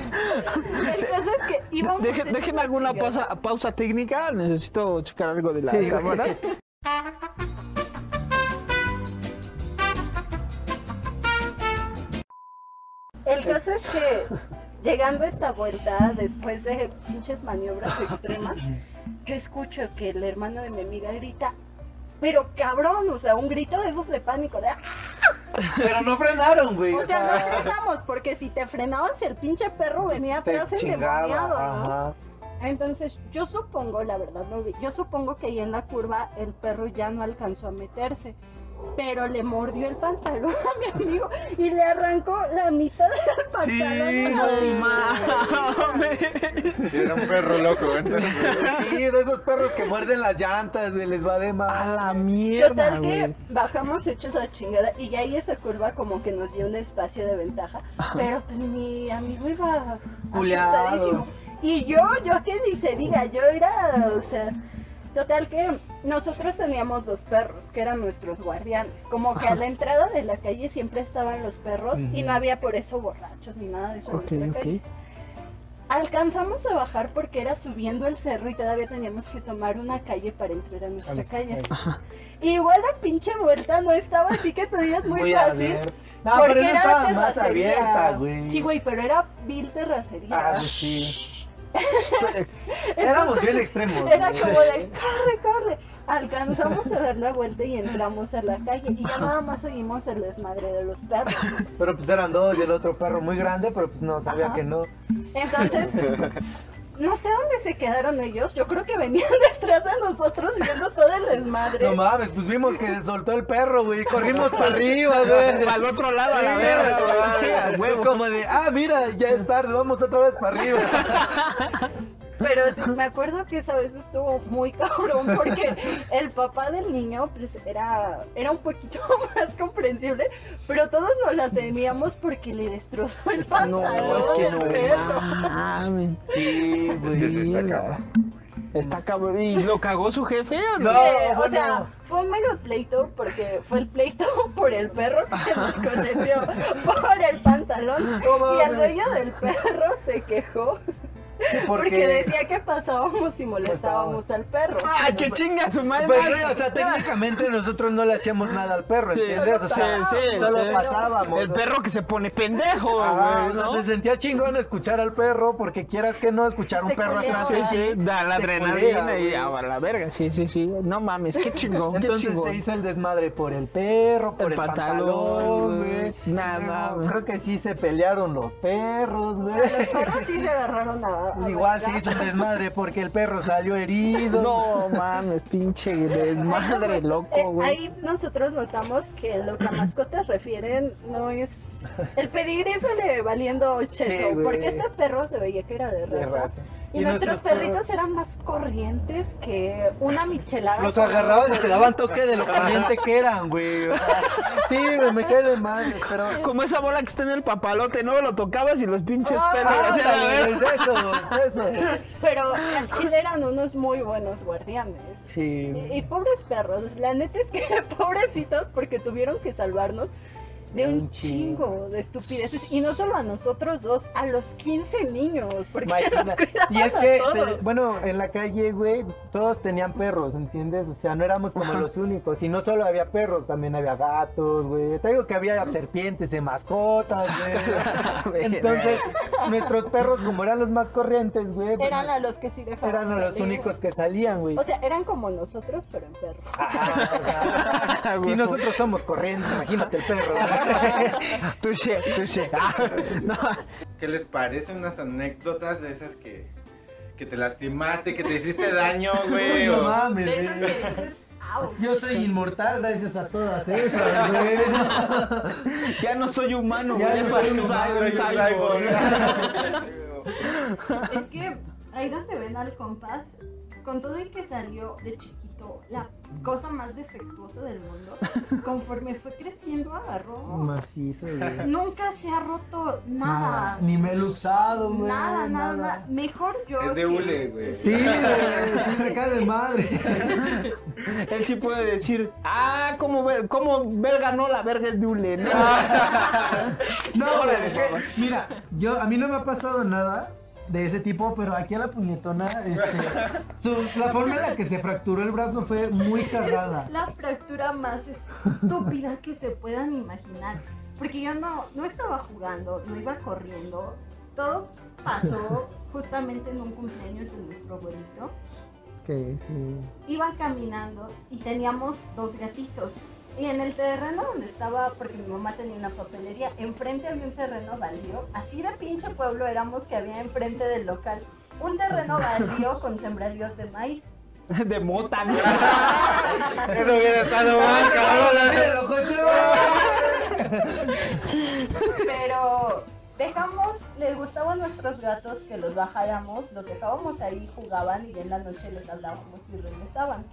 El caso es que íbamos Dejen, hechos dejen alguna pausa, pausa técnica. Necesito checar algo de la Sí, cámara. El caso es que llegando a esta vuelta, después de pinches maniobras extremas, yo escucho que el hermano de mi amiga grita, pero cabrón, o sea, un grito de esos de pánico, de, "Ah". Pero no frenaron, güey. o sea, no frenamos, porque si te frenabas el pinche perro venía atrás endemoniado, ¿no? Entonces, yo supongo, la verdad, no vi, yo supongo que ahí en la curva el perro ya no alcanzó a meterse. Pero le mordió el pantalón a mi amigo y le arrancó la mitad del pantalón. Sí, a no amiga. Sí, era un perro loco, güey. Sí, de esos perros que muerden las llantas, güey, les vale A más. la mierda, Total que bajamos hechos a chingada y ya ahí esa curva como que nos dio un espacio de ventaja. Pero pues mi amigo iba Culeado. asustadísimo. Y yo, yo que ni se diga, yo era, o sea, total que nosotros teníamos dos perros que eran nuestros guardianes. Como que a la entrada de la calle siempre estaban los perros y no había por eso borrachos ni nada de eso Ok, en nuestra calle. Alcanzamos a bajar porque era subiendo el cerro y todavía teníamos que tomar una calle para entrar a nuestra calle. Igual la pinche vuelta no estaba así que tú digas muy Voy a fácil. No, porque pero era estaba más terracería. abierta, güey. Sí, güey, pero era vil terracería. Ah, pues sí. Éramos bien extremos. Era como de, corre, corre. Alcanzamos a dar la vuelta y entramos a la calle. Y ya nada más oímos el desmadre de los perros. Pero pues eran dos y el otro perro muy grande, pero pues no, sabía Ajá. que no. Entonces, no sé dónde se quedaron ellos. Yo creo que venían detrás de nosotros viendo todo el desmadre. No mames, pues vimos que soltó el perro, güey. Corrimos para arriba, güey. Al otro lado, a la verga, güey, como de, ah, mira, ya es tarde, vamos otra vez para arriba. Pero sí, me acuerdo que esa vez estuvo muy cabrón porque el papá del niño pues era, era un poquito más comprensible, pero todos nos la temíamos porque le destrozó el No, pantalón es que al no perro. mames. Sí, Es que sí está cabrón. Está cabrón. ¿Y lo cagó su jefe o no? No. Eh, o sea, fue un mero pleito porque fue el pleito por el perro que nos consentió por el pantalón y el dueño del perro se quejó Porque decía que pasábamos y molestábamos al perro. ¡Ay, qué chinga su madre! Pues, o sea, técnicamente nosotros no le hacíamos nada al perro, ¿entiendes? O sea, Sí, sí, solo sí. pasábamos. El perro que se pone pendejo, Ajá, güey, o sea, ¿no? se sentía chingón escuchar al perro porque quieras que no escuchar un perro atrás Sí, sí, da la adrenalina y a la verga, sí, sí, sí. No mames, qué chingón, qué Entonces chingón. se hizo el desmadre por el perro, por El el, pantalón, güey. Nada. Creo que sí se pelearon los perros, güey. Los perros sí se agarraron a. Igual se hizo el desmadre porque el perro salió herido. No mames, pinche desmadre Eh, loco, güey. Ahí nosotros notamos que lo que a mascotas refieren no es. El pedigrí sale valiendo cheto, Sí, porque este perro se veía que era de De raza. raza. Y, Y nuestros nuestros perritos eran más corrientes que una michelada. Los agarrabas y te daban toque de lo caliente que eran, güey. Sí, güey, me quedé mal, pero... Como esa bola que está en el papalote, ¿no? Lo tocabas y los pinches Ah, pelos verga. es eso, es eso. Pero al chile eran unos muy buenos guardianes. Sí. Y, y pobres perros, la neta es que pobrecitos porque tuvieron que salvarnos de un Un chingo. chingo de estupideces. Y no solo a nosotros dos, a los 15 niños. Porque nos Y es a que, te- bueno, en la calle, güey, todos tenían perros, ¿entiendes? O sea, no éramos como Ajá. los únicos. Y no solo había perros, también había gatos, güey. Te digo que había serpientes de mascotas, güey. Entonces, nuestros perros, como eran los más corrientes, güey, pues, Eran a los que sí dejaban eran los salir. únicos que salían, güey. O sea, eran como nosotros, pero en perros. O sea, si nosotros somos corrientes, imagínate el perro. Touché, touché. Ah, no. ¿Qué les parece unas anécdotas de esas que, que te lastimaste, que te hiciste daño, güey? no mames, De que dices, "Au". Yo soy inmortal gracias a todas esas, güey. Ya no soy humano, Ya güey. no Ya soy soy un cyborg. Es que ahí donde ven al compás, con todo el que salió de chiquito, la cosa más defectuosa del mundo, conforme fue creciendo agarró. Macizo, güey. Nunca se ha roto nada. Ni me he luxado, güey. Nada, nada, nada. Mejor yo. Es de que- hule, güey. Sí, güey, sí me cae de madre. Él sí puede decir, ah, ¿cómo, ver, cómo verga no? La verga es de Ule, ¿no? No, güey, es que, mira, yo, a mí no me ha pasado nada de ese tipo, pero aquí a la puñetona, este, su- la forma en la que se fracturó el brazo fue muy cagada. La fractura más estúpida que se puedan imaginar. Porque yo no, no estaba jugando, no iba corriendo. Todo pasó justamente en un cumpleaños de nuestro abuelito. Que sí. iba caminando y teníamos dos gatitos. Y en el terreno donde estaba, porque mi mamá tenía una papelería, enfrente había un terreno baldío. Así de pinche pueblo éramos que había enfrente del local. Un terreno baldío con sembradíos de maíz. De mota, ¿no? Eso hubiera estado mal, cabrón. Pero dejamos, les gustaban nuestros gatos que los bajáramos, los dejábamos ahí, jugaban y en la noche les hablábamos y regresaban.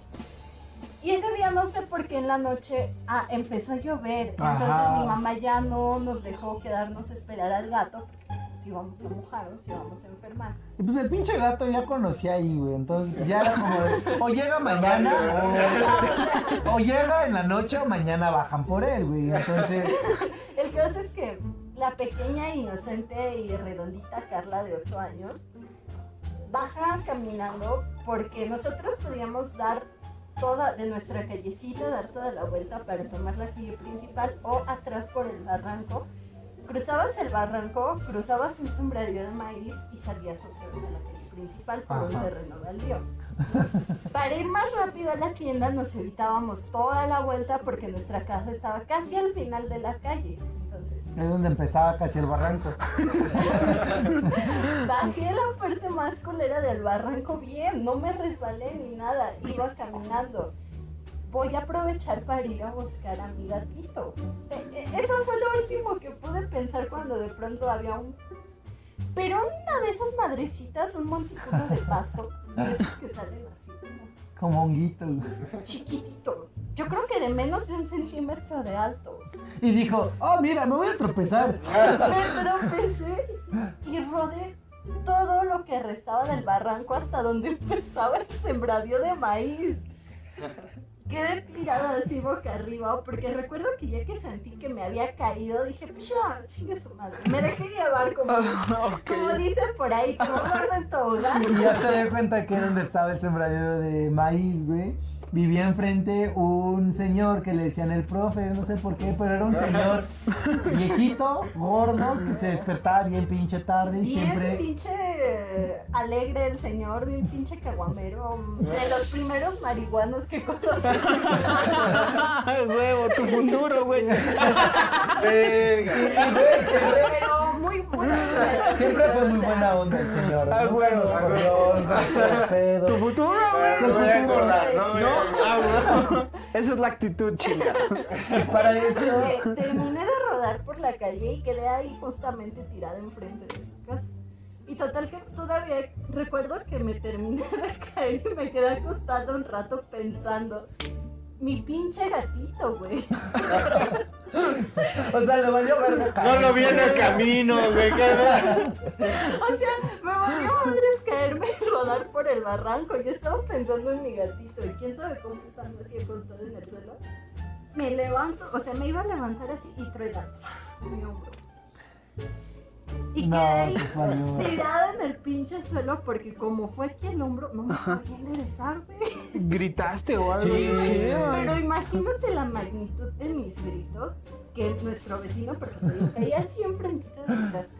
Y ese día no sé por qué en la noche ah, empezó a llover. Entonces Ajá. mi mamá ya no nos dejó quedarnos a esperar al gato porque nos íbamos a mojar, nos íbamos a enfermar. Y pues el pinche gato ya conocía ahí, güey. Entonces ya era como de, o llega mañana, o, o llega en la noche o mañana bajan por él, güey. Entonces, El caso es que la pequeña, inocente y redondita Carla de 8 años baja caminando porque nosotros podíamos dar toda de nuestra callecita, dar toda la vuelta para tomar la calle principal o atrás por el barranco. Cruzabas el barranco, cruzabas un sembradío de maíz y salías otra vez a la calle principal por un Ajá. terreno baldío. Para ir más rápido a la tienda nos evitábamos toda la vuelta porque nuestra casa estaba casi al final de la calle. Entonces, es donde empezaba casi el barranco. bajé la parte más colera del barranco bien, no me resbalé ni nada, iba caminando. Voy a aprovechar para ir a buscar a mi gatito. E- e- Eso fue lo último que pude pensar cuando de pronto había un... Pero una de esas madrecitas, un montículo de pasto, de esos que salen así como Como honguito, chiquitito. Yo creo que de menos de un centímetro de alto. Y dijo, oh, mira, me voy a tropezar. Me tropecé y rodé todo lo que restaba del barranco hasta donde empezaba el sembradío de maíz. quedé tirada así boca arriba porque recuerdo que ya que sentí que me había caído, dije, ya, chingue su madre. Me dejé llevar como, como dicen por ahí, como gordo en tobogán. Y ya se dio cuenta que donde estaba el sembradío de maíz, güey. Vivía enfrente un señor que le decían el profe, no sé por qué, pero era un señor viejito, gordo, que se despertaba bien pinche tarde y Bien siempre. pinche alegre el señor, bien pinche caguamero, de los primeros marihuanos que conocí. Huevo, tu futuro, güey. Verga. Y, güey, siempre, Pero muy bueno. siempre fue muy buena onda el señor. Ah, ah, pedo. Tu futuro, güey. No Ah. Esa es la actitud chinga. Para eso. terminé de rodar por la calle y quedé ahí justamente tirada enfrente de su casa. Y total que todavía recuerdo que me terminé de caer y me quedé acostada un rato pensando. Mi pinche gatito, güey. O sea, le valió verga. No lo vi en el camino, güey. O sea, me valió madres caerme y rodar por el barranco. Yo estaba pensando en mi gatito y quién sabe cómo estando así acostado en el suelo. Me levanto, o sea, me iba a levantar así y truena mi hombro. Y No, quedé tirada en el pinche suelo porque como fue aquí el hombro, no me podía enderezar, güey. ¿Gritaste o algo? Sí. Pero imagínate la magnitud de mis gritos que nuestro vecino, porque caía así enfrentito de casa.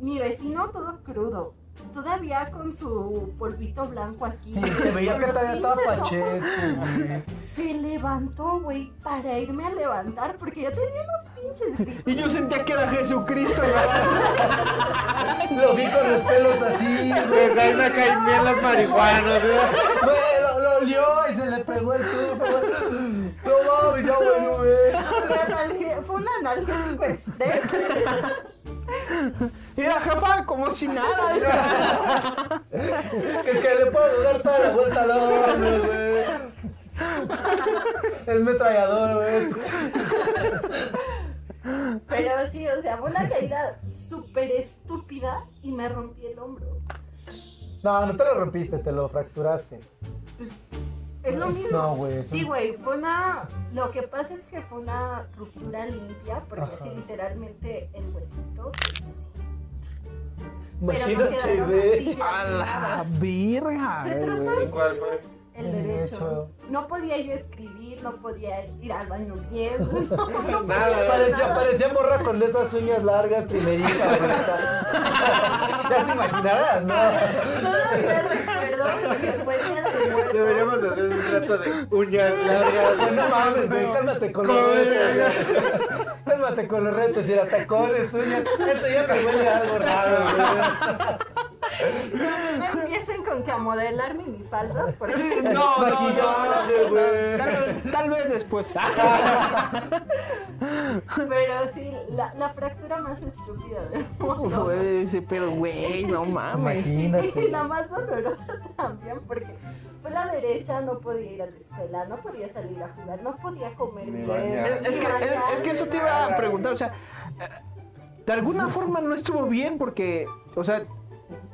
Mi vecino todo crudo, todavía con su polvito blanco aquí. Y se veía que los todavía estaba pacheco, güey. Se levantó, güey, para irme a levantar porque yo tenía unos pinches gritos. Y yo sentía que era Jesucristo, güey. Lo vi con los pelos así, güey. Pues ahí me caen bien las marihuanas, güey. Güey, lo, lo olió y se le pegó el tufo. güey. No mames, ya bueno, güey. Fue analge- Fue un analgésico extenso. Mira, jefa, como si nada. Es que le puedo dar toda la vuelta al horno, güey. Es metrallador, güey. Pero sí, o sea, fue una caída súper estúpida y me rompí el hombro. No, no te lo rompiste, te lo fracturaste. Es lo mismo. No, güey. Sí, güey, fue una... Lo que pasa es que fue una ruptura limpia, porque Ajá. así literalmente el huesito... Imagínate, así ya A la nada. virga. Se ¿Cuál fue? El El derecho. derecho. No podía yo escribir, no podía ir al baño bien. no, no Nada. Parecía, parecía morra con de esas uñas largas, primeritas, güey. Ya te imaginarás, ¿no? Todavía recuerdo que fue día de muertos. Deberíamos hacer un reto de uñas largas. No mames, güey, cálmate con los güey. Cálmate con los retos y tacones, uñas. Eso ya me huele a algo raro, güey. No empiecen con que a modelar minifaldas, porque No, no, no. Güey. Tal, vez- tal vez después. Pero sí, la, la fractura más estúpida del mundo. Ese pedo, güey, no mames. Y Imagínate. la más dolorosa también, porque fue la derecha, no podía ir a la escuela, no podía salir a jugar, no podía comer bien. Es, es que, es, es que eso te iba a preguntar, o sea, eh, de alguna forma no estuvo bien porque, o sea,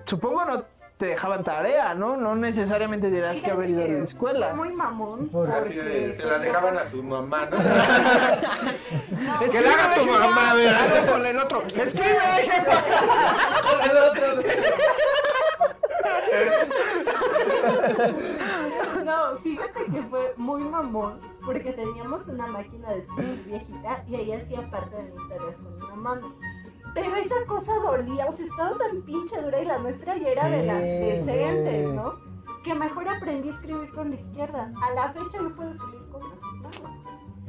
supongo no te dejaban tarea, ¿no? No necesariamente tenías que haber ido a la escuela. Muy mamón. Por- Así de, se la dejaban a su mamá, ¿no? Es que la haga tu mamá, ¿verdad? Con el otro. Escribe, jefa. El otro. No, fíjate que fue muy mamón, porque teníamos una máquina de escribir viejita y ahí hacía parte de mis tareas con una mano. Pero esa cosa dolía, o sea, estaba tan pinche dura y la nuestra ya era de las decentes. ¿no? Que mejor aprendí a escribir con la izquierda. A la fecha no puedo escribir con las manos.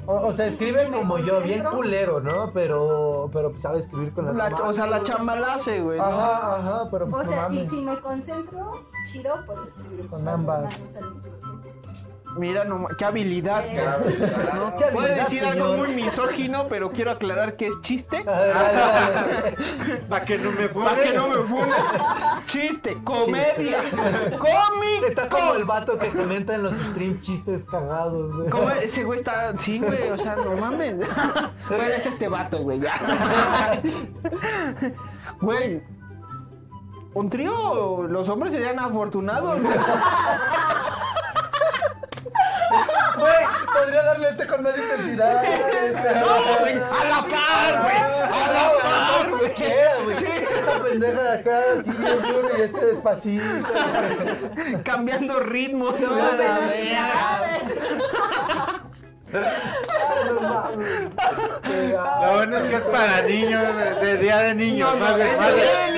O, o sea, escribe como yo, bien culero, ¿no? Pero, pero pues, sabe escribir con las La- manos. o sea, la chamba la hace, güey. ¿no? Ajá, ajá, pero O pues no sea, y si me concentro, chido, puedo escribir Con las ambas. manos al mismo tiempo. Mira, no, qué habilidad. ¿Qué Puede habilidad, decir algo muy misógino, pero quiero aclarar que es chiste. Para que no me Para que no me funen. Chiste, comedia, cómic. Está como el vato que comenta en los streams chistes cagados, güey. ¿Cómo ese güey está? Sí, güey, o sea, no mames. Bueno, es este vato, güey, ya. Güey. Un trío, los hombres serían afortunados, güey. Güey, podría darle este con más intensidad. este. No, güey, a la par, güey. A la par, güey. Güey. Esta pendeja de acá, así bien duro y este despacito. Cambiando ritmos. No, No, la no, verga. No. Lo bueno es que es para niños, de, de día de niños. No, no, es de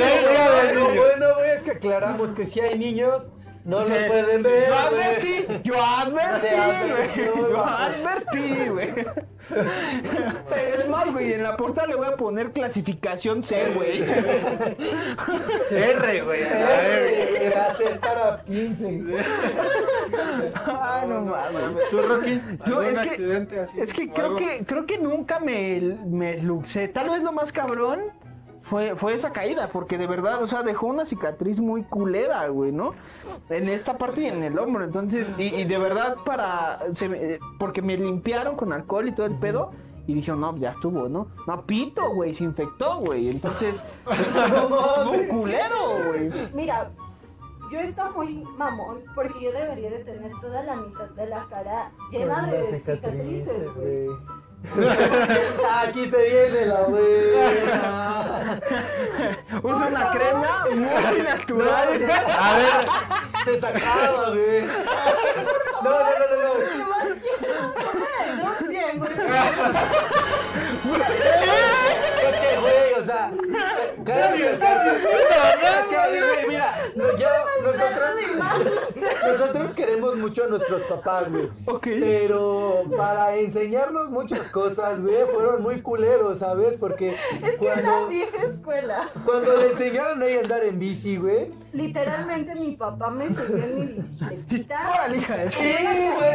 de Lo bueno, güey, es que aclaramos que si hay niños, no Sí. lo pueden ver. Yo advertí, yo advertí, güey. Yo advertí, güey. Es más, güey, en la portada le voy a poner clasificación C, güey. R, güey. a. Eh, Gracias para 15. Ay, no mames. ¿Tú, Rocky? Yo, ¿Algún es que, así? es que o creo algo? que creo que nunca me, me luxé. Tal vez lo más cabrón fue, fue esa caída, porque de verdad, o sea, dejó una cicatriz muy culera, güey, ¿no? En esta parte y en el hombro. Entonces, y, y de verdad para. se me- porque me limpiaron con alcohol y todo el pedo. Y dije, no, ya estuvo, ¿no? No, pito, güey, se infectó, güey. Entonces, estuvo culero, güey. Mira, yo estoy muy mamón porque yo debería de tener toda la mitad de la cara llena de cicatrices, güey. Aquí se viene la buena. Usa una crema muy natural. A ver, se sacaba, güey. No, no, no, no, no. Güey. Es que, güey, o sea, mira, yo, nosotros, nosotros queremos mucho a nuestros papás, güey. Ok. Pero para enseñarnos muchas cosas, güey, fueron muy culeros, ¿sabes? Porque Es que es la cuando, vieja escuela. cuando le enseñaron a ella a andar en bici, güey. Literalmente mi papá me subió en mi bicicletita. Órale, hija Sí, güey.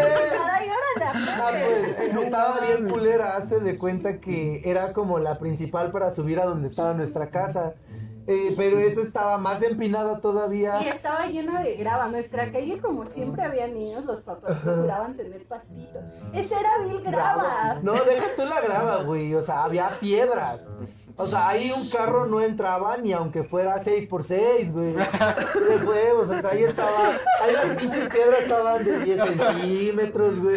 Ah, pues estaba bien culera, hace de cuenta que era como la principal para subir a donde estaba nuestra casa. a Eh, pero eso estaba más empinada todavía. Y estaba llena de grava. Nuestra calle, como siempre había niños, los papás procuraban tener pastito. Ese era vil grava. No, deja tú la grava, güey. O sea, había piedras. O sea, ahí un carro no entraba ni aunque fuera 6x6, güey. De huevos, o sea, ahí estaba. Ahí las pinches piedras estaban de 10 centímetros, güey.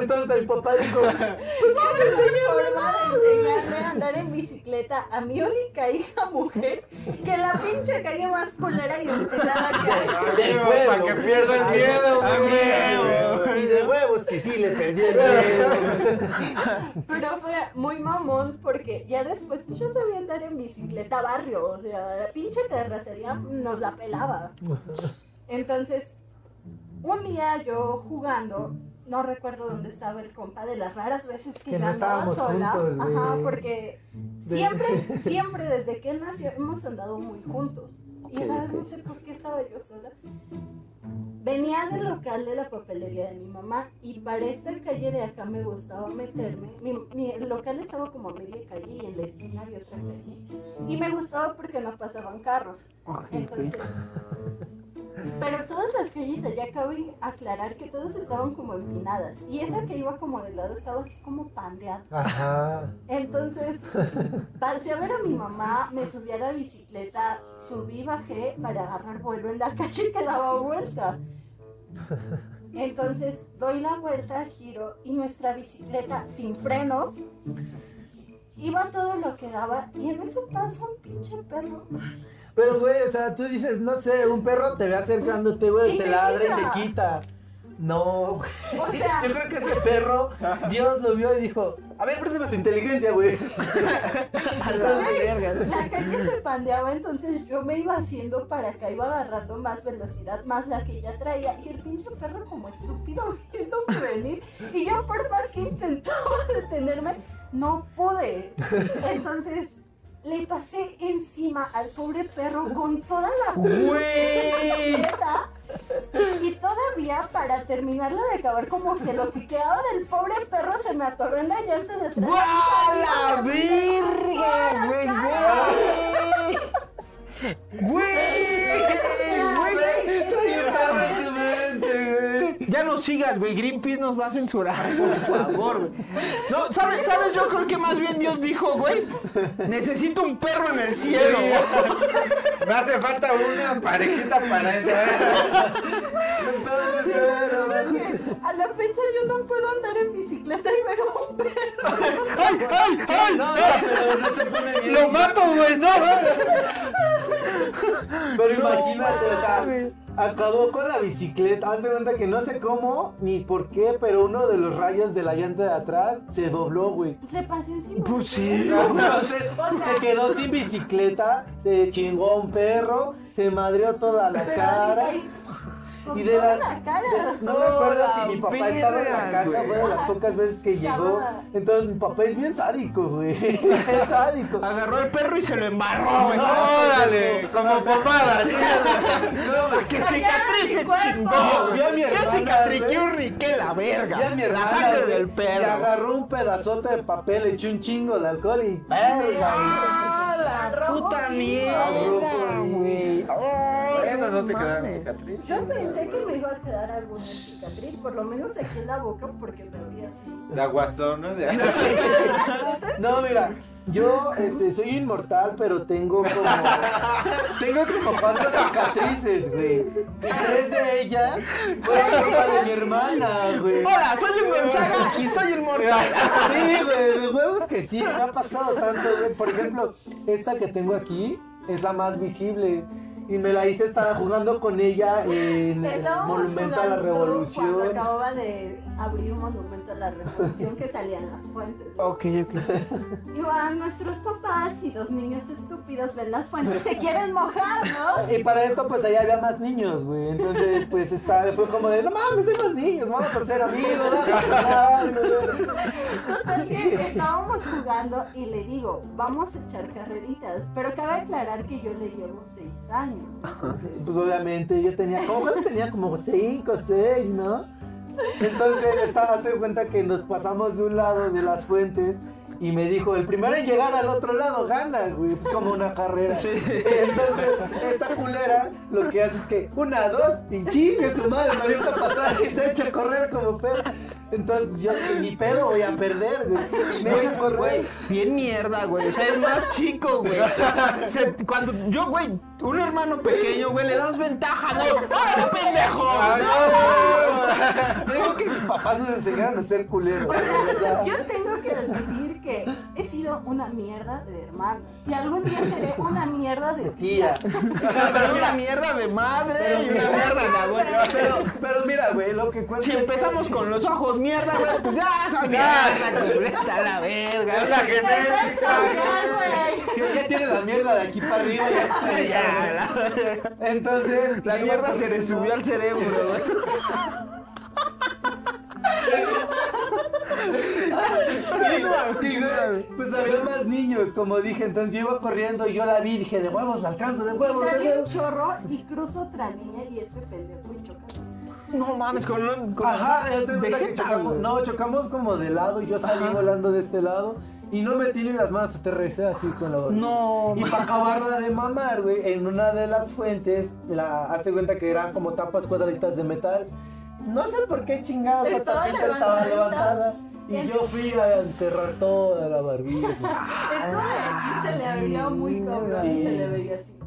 Entonces el papá dijo: Pues vamos a enseñarle a andar en bicicleta a mi única hija mujer que la pinche calle más culera y empezaba a De Para huevo. que pierda el miedo, güey. Y de huevos que sí le perdí el miedo. Pero fue muy mamón porque ya después pues yo sabía andar en bicicleta barrio, o sea, la pinche terracería nos la pelaba. Entonces, un día yo jugando, no recuerdo dónde estaba el compa de las raras veces que, Que no estábamos sola. juntos. Ajá, porque De- siempre, siempre desde que él nació hemos andado muy juntos. Y sabes, no sé por qué estaba yo sola. Venía del local de la papelería de mi mamá y para esta calle de acá me gustaba meterme. Mi, mi- el local estaba como a media calle y en la esquina había otra calle. Y me gustaba porque no pasaban carros. Entonces, pero todas las calles allá cabe aclarar que todas estaban como empinadas. Y esa que iba como de lado estaba así como pandeada. Ajá. Entonces, pasé a ver a mi mamá, me subí a la bicicleta, subí, bajé para agarrar vuelo en la calle que daba vuelta. Entonces, doy la vuelta, giro y nuestra bicicleta sin frenos iba todo lo que daba y en eso pasa un pinche perro. Pero, güey, o sea, tú dices, no sé, un perro te ve acercándote, güey, te ladra y se quita. No, güey. O sea, Yo creo que ese perro, Dios lo vio y dijo, a ver, préstame tu inteligencia, güey. La calle se pandeaba, entonces yo me iba haciendo para acá, iba agarrando más velocidad, más la que ella traía, y el pinche perro como estúpido viéndome venir, y yo por más que intentaba detenerme, no pude. Entonces le pasé encima al pobre perro con toda la bicicleta, y todavía para terminarla de acabar como que lo que quedaba del pobre perro se me atoró en la llanta de atrás. ¡Guau, la güey, güey! ¡Güey! Trae un perro en su sigas, güey. Greenpeace nos va a censurar, por favor, güey. No, ¿sabes? ¿Sabes? Yo creo que más bien Dios dijo, güey, necesito un perro en el cielo. Me hace falta una parejita para eso. ¿eh? A la fecha yo no puedo andar en bicicleta y ver a un perro. ¡Ay, ay, ay! No, no, pero no se pone bien. ¡Lo mato, güey! ¡No! Pero imagínate, o sea, acabó con la bicicleta. Haz de cuenta que no sé cómo ni por qué, pero uno de los rayos de la llanta de atrás se dobló, güey. Pues le pasé encima. Pues sí. Entonces, se quedó sin bicicleta, se chingó a un perro, se madrió toda la cara. así que- ¿con Y de las. la cara. de- no me acuerdo si mi papá estaba en la casa, güey. fue de las pocas veces que llegó. Entonces mi papá es bien sádico, güey. Es sádico. Agarró el perro y se lo embarró, güey. No, ¡Órale! Como pomada. No, ¡Qué cicatriz se mi cuerpo! chingó! Vi a mi ¡Qué hermana, cicatriz! ¡Qué la verga! Ya mi hermana, la sangre del Le perro. agarró un pedazote de papel, le echó un chingo de alcohol y. ¡Verga! ¡Ah, la puta mierda, güey! Bueno, no te quedaron cicatrices. Yo pensé que me iba a quedar alguna cicatriz, por lo menos aquí en la boca porque me vi así. De aguazón, ¿no? De... No, mira, yo este, soy inmortal, pero tengo como. Tengo como cuatro cicatrices, güey. Y tres de ellas fueron culpa de mi hermana, güey. Hola, soy un Gonzaga y soy inmortal. Sí, güey, de huevos que sí, me ha pasado tanto, güey. Por ejemplo, esta que tengo aquí es la más visible. Y me la hice, estaba jugando con ella en el Estábamos Monumento a la jugando cuando Revolución. acababa de abrir un monumento a la revolución que salía en las fuentes. ¿no? Ok, ok. Y van nuestros papás y dos niños estúpidos ven las fuentes, se quieren mojar, ¿no? Y para esto, pues allá había más niños, güey. Entonces, pues está, fue como de, no mames, hay más niños, vamos a ser amigos, güey". Total que estábamos jugando y le digo, vamos a echar carreritas. Pero cabe aclarar que yo le llevo seis años. Entonces, Pues obviamente yo tenía, ¿cómo cuántos tenía? Como cinco, seis, ¿no? Entonces, estaba, hace cuenta que nos pasamos de un lado de las fuentes y me dijo, el primero en llegar al otro lado gana, güey. Pues como una carrera. Sí. Entonces, esta culera lo que hace es que, una, dos, y chingue su madre, me avienta para atrás y se echa a correr como perro. Entonces, yo en mi pedo voy a perder, güey. Y me echo a correr. Güey, bien mierda, güey. O sea, es más chico, güey. Se- cuando yo, güey, un hermano pequeño, güey, le das ventaja, ¿no? ¡Órale, pendejo! Te digo que mis papás nos enseñaron a ser culeros. o güey, o sea, sea, yo tengo que admitir que he sido una mierda de hermano. Y algún día seré una mierda de tía. Tía. Pero una mierda de madre y una mierda de abuela. Pero, pero mira, güey, lo que cuenta Si que- empezamos con los ojos mierda, güey, pues ya soy mierda, la verga. Es la genética. que ya tiene la mierda de aquí para arriba. Ya está, Ya, ya, la verga. Entonces, La mierda se le subió al cerebro, güey. Pues había más niños, como dije, entonces yo iba corriendo y yo la vi y dije, de huevos, la alcanzo, de huevos, de Sale un chorro y cruzo otra niña y este pendejo y choca. No mames, con un. Con Ajá, cuenta que chocamos. No, chocamos como de lado y yo salí Ajá. volando de este lado y no metí ni las manos, aterricé así con la boca. No, Y para acabarla de mamar, güey, en una de las fuentes, la hace cuenta que eran como tapas cuadraditas de metal. No sé por qué chingados la tapita estaba levantada. Y yo fui a enterrar toda la barbilla. Esto de aquí se le abría muy cabrón y se le veía así.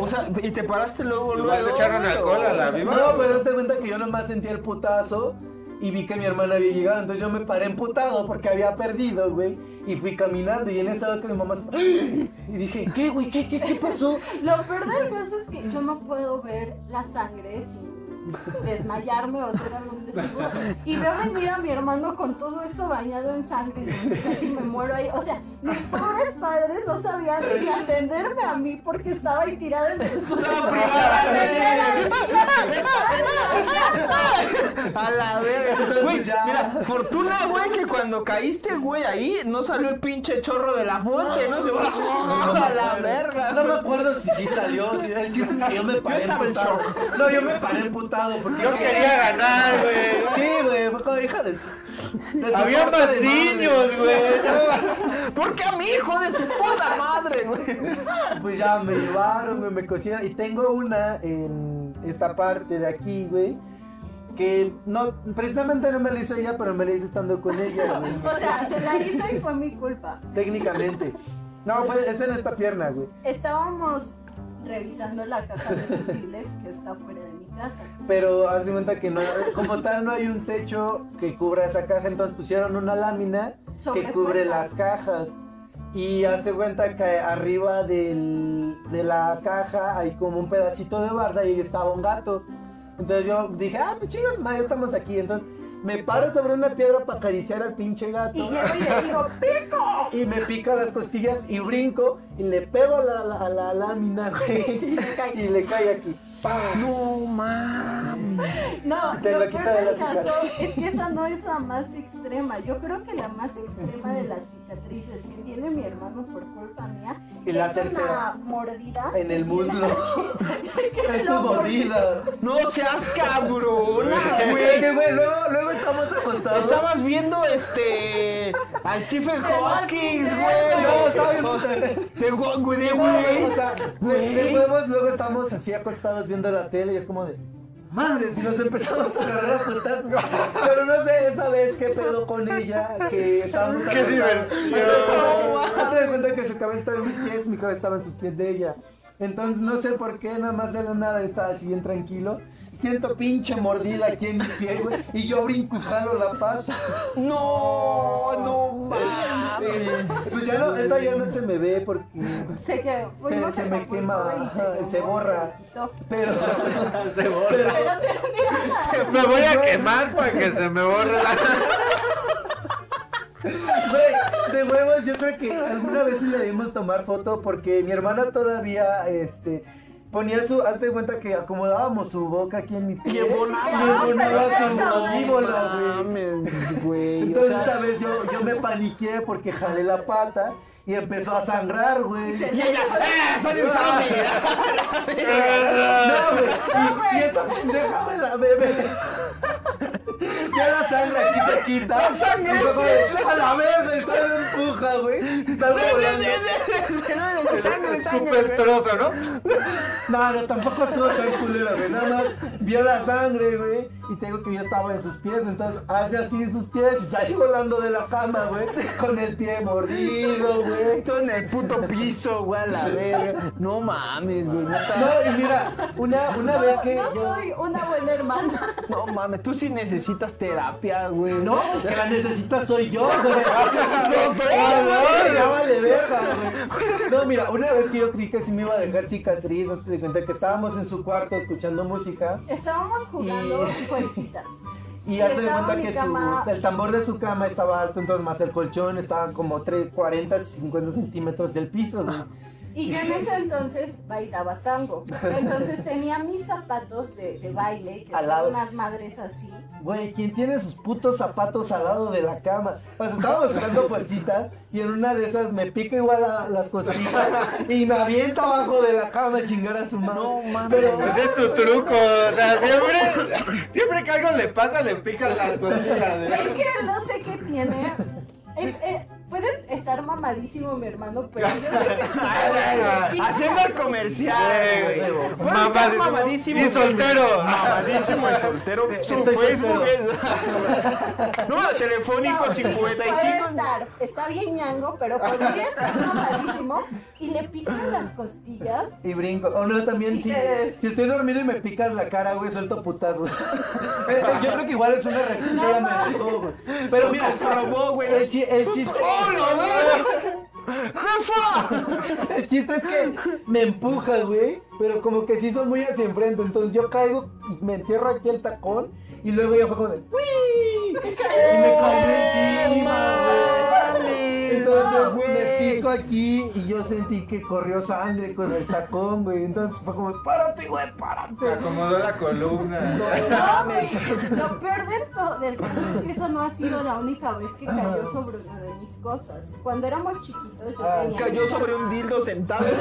O sea, y te paraste luego, luego. Le echaron alcohol a la viva. No, pues hazte cuenta que yo nomás sentí el putazo y vi que mi hermana había llegado. Entonces yo me paré emputado porque había perdido, güey. Y fui caminando y en eso veo que mi mamá se... Y dije, ¿qué, güey? ¿Qué, qué, qué pasó? Lo peor del caso es que yo no puedo ver la sangre sin desmayarme o hacer algún desfiguro. Y veo venir a mi hermano con todo esto bañado en sangre y casi me muero ahí. O sea, mis pobres padres no sabían ni atenderme a mí porque estaba ahí tirada en el suelo. A la verga. Güey, mira, fortuna, güey, que cuando caíste, güey, ahí no salió el pinche chorro de la fuente, ¿no? Se a la verga. No me acuerdo si sí salió. Si, el chiste es que yo me paré estaba en emputado. No, yo me paré porque Yo quería ganar, güey. Sí, güey, fue como hija de... de su Había más de niños, güey. ¿Por qué a mi hijo de su puta madre, güey? Pues ya me llevaron, me, me cosieron. Y tengo una en esta parte de aquí, güey. Que no, precisamente no me la hizo ella, pero me la hizo estando con ella, güey. O sea, se la hizo y fue mi culpa. Técnicamente. No, fue, es en esta pierna, güey. Estábamos revisando la caja de fusibles que está fuera de mi casa. Pero haz de cuenta que no, como tal no hay un techo que cubra esa caja, entonces pusieron una lámina que cubre las cajas. Y hace cuenta que arriba del, de la caja hay como un pedacito de barda y ahí estaba un gato. Entonces yo dije, ah, pues ma, ya estamos aquí. Entonces me paro sobre una piedra para acariciar al pinche gato. Y llego y le digo, ¡pico! Y me pica las costillas y brinco y le pego a la, a la lámina, güey. cae. Y le cae aquí. No mames. No, Te lo lo peor quita de del la caso es que esa no es la más extrema. Yo creo que la más extrema de las cicatrices que tiene mi hermano por culpa mía Y la es tercera. una mordida En el muslo. es su mordida. No seas cabrona, Güey, güey. que, güey, luego, luego estamos acostados. Estabas viendo este a Stephen Hawking, No, güey. estaba viendo. De güey, güey, No, luego estamos así acostados viendo la tele y es como de. Madre, si nos empezamos a agarrar a putazos. Pero no sé esa vez qué pedo con ella, que estábamos Qué diversión. Hazte de cuenta que su cabeza estaba en mis pies, mi cabeza estaba en sus pies de ella. Entonces no sé por qué, nada más de la nada estaba así bien tranquilo. Siento pinche mordida aquí en mi pie, güey. Y yo brinco y jalo la pata. No, no mames. Pues ya no, esta ya no se me ve porque. Se, que, fuimos se me quema, se borra. Pero. Se borra. pero- Me voy a quemar para que se me borre la... Güey, de huevos, yo creo que alguna vez sí le debimos tomar foto porque mi hermana todavía, este, ponía su, hazte de cuenta que acomodábamos su boca aquí en mi pie. Y embonaba su mandíbula, güey. Entonces, vez yo, yo me paniqué porque jalé la pata y empezó a sangrar, güey. y ella, ¡eh! ¡Soy un zombie! No, güey. Y, y esta pendeja me la bebe. Ya la sangre aquí se quita. La sangre, Y A la verga, todavía me empuja, güey. Salgo volando. Sangre, Escupe sangre, el güey. trozo, ¿no? No, no, tampoco estuvo tan culero, güey. Nada más vio la sangre, güey. Y te digo que yo estaba en sus pies. Entonces hace así sus pies y salí volando de la cama, güey. Con el pie mordido, güey. Todo en el puto piso, güey, a la verga. No mames, güey. No, y mira, una, una vez que. No yo- soy una buena hermana. No mames, tú sí necesitas terapia, güey. No, pues que la necesita soy yo, güey. Güey. Ya vale verga, güey. No, mira, una vez que yo creí que sí me iba a dejar cicatriz, hazte de cuenta que estábamos en su cuarto escuchando música Estábamos jugando Y- jueguecitas. y hazte de Estaba cuenta que cama- su, el tambor de su cama estaba alto, entonces más el colchón estaba como 3, 40, 50 centímetros del piso, güey. Y yo en ese entonces bailaba tango. Entonces tenía mis zapatos de, de baile, que Al son lado. unas madres así. Güey, ¿quién tiene sus putos zapatos al lado de la cama? Pues estábamos jugando fuercitas y en una de esas me pica igual a- las costillas y me avienta abajo de la cama a chingar a su mano. No mames. Pero, Pues es tu truco, o sea, siempre, siempre que algo le pasa, le pican las costillas. ¿eh? Es que no sé qué tiene. Es, eh, puede estar mamadísimo mi hermano, pero yo sé que sí. Ay, Haciendo el comercial, güey. Puede estar Mamadísimo. mamadísimo. Y soltero. Mamadísimo y soltero. Su Estoy Facebook es. Número telefónico No, 55. Puede estar, está bien ñango, pero podría estar mamadísimo y le pican las costillas. Y brinco. O no, también si, se- si estoy dormido y me picas la cara, güey, suelto putazos. Eh, eh, Yo creo que igual es una reacción que me dejó, güey. Pero mira, comprobó, güey. el, chi- el chiste... ¡Jefa! El chiste es que me empuja, güey, pero como que se hizo muy hacia enfrente, entonces yo caigo y me entierro aquí el tacón y luego ya fue como de ¡Uy! Y me caí encima, güey. Entonces me aquí y yo sentí que corrió sangre con el tacón, güey. Entonces fue como, párate, güey, párate. acomodó la columna. No, güey, lo peor del, del caso es que eso no ha sido la única vez que cayó sobre una de mis cosas. Cuando éramos chiquitos, yo Ah, tenía. Cayó sobre un dildo sentado.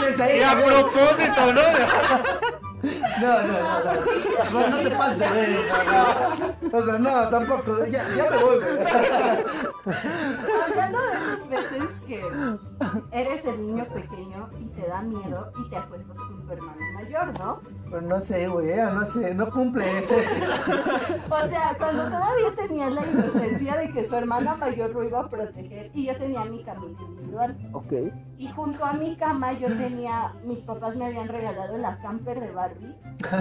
Y a propósito, ¿no? No, no, no, no. No, te pases, güey. O sea, no, tampoco. Ya, me voy. Hablando de esas veces que eres el niño pequeño y te da miedo y te acuestas con tu hermano mayor, ¿no? Pero no sé, güey, no sé, no cumple eso. O sea, cuando todavía tenía la inocencia de que su hermana mayor lo iba a proteger y yo tenía mi camita individual. Ok. Y junto a mi cama yo tenía, mis papás me habían regalado la camper de Barbie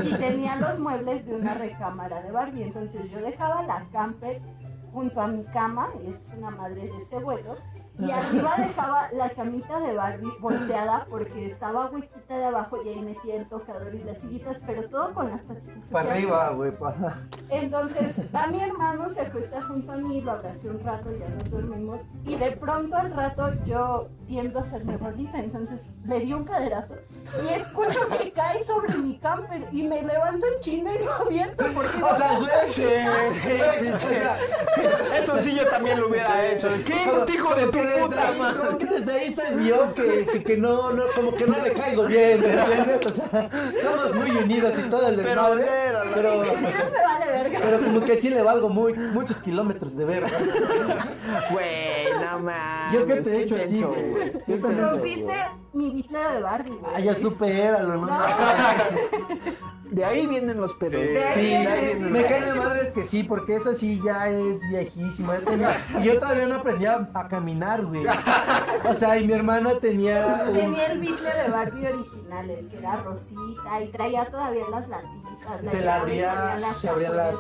y tenía los muebles de una recámara de Barbie. Entonces yo dejaba la camper junto a mi cama, es una madre de este vuelo, y arriba dejaba la camita de Barbie volteada porque estaba huequita de abajo y ahí metía el tocador y las sillitas, pero todo con las patitas. Para arriba, güey, pa. entonces, a mi hermano se acuesta junto a mí, lo abracé un rato, ya nos dormimos. Y de pronto al rato yo tiendo a hacerme bolita, entonces le di un caderazo. Y escucho que cae sobre mi camper y me levanto en chinga y lo aviento porque O sea, güey, Sí, sí, pinche. Sí, eso sí yo también lo hubiera hecho. Quítate, hijo de tu Como que desde puta madre. Como que desde ahí se vio que, que, que no, no, como que no le caigo bien. O sea, somos muy unidos y todo el Pero, desmadre, pero, pero, me vale verga. pero como que sí le valgo muy, muchos kilómetros de verga. Güey, no mames. Yo qué te he hecho a ti, intenso, güey. Rompiste mi bitle de Barbie. güey. Ah, ya supéralo, ¿no? No, De ahí vienen los pedos. Sí. Sí, me güey. cae de madres que sí, porque esa sí ya es viejísima. y yo todavía no aprendía a caminar, güey. O sea, y mi hermana tenía un- Tenía el bitle de Barbie original, el que era rosita y traía todavía las latitas. la se la abría, se abría las...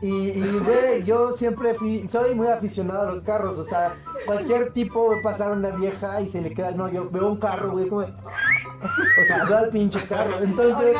Y, y güey, yo siempre fui, soy muy aficionado a los carros, o sea, cualquier tipo ve pasar una vieja y se le queda, no, yo veo un carro, güey, como, o sea, veo al pinche carro, entonces.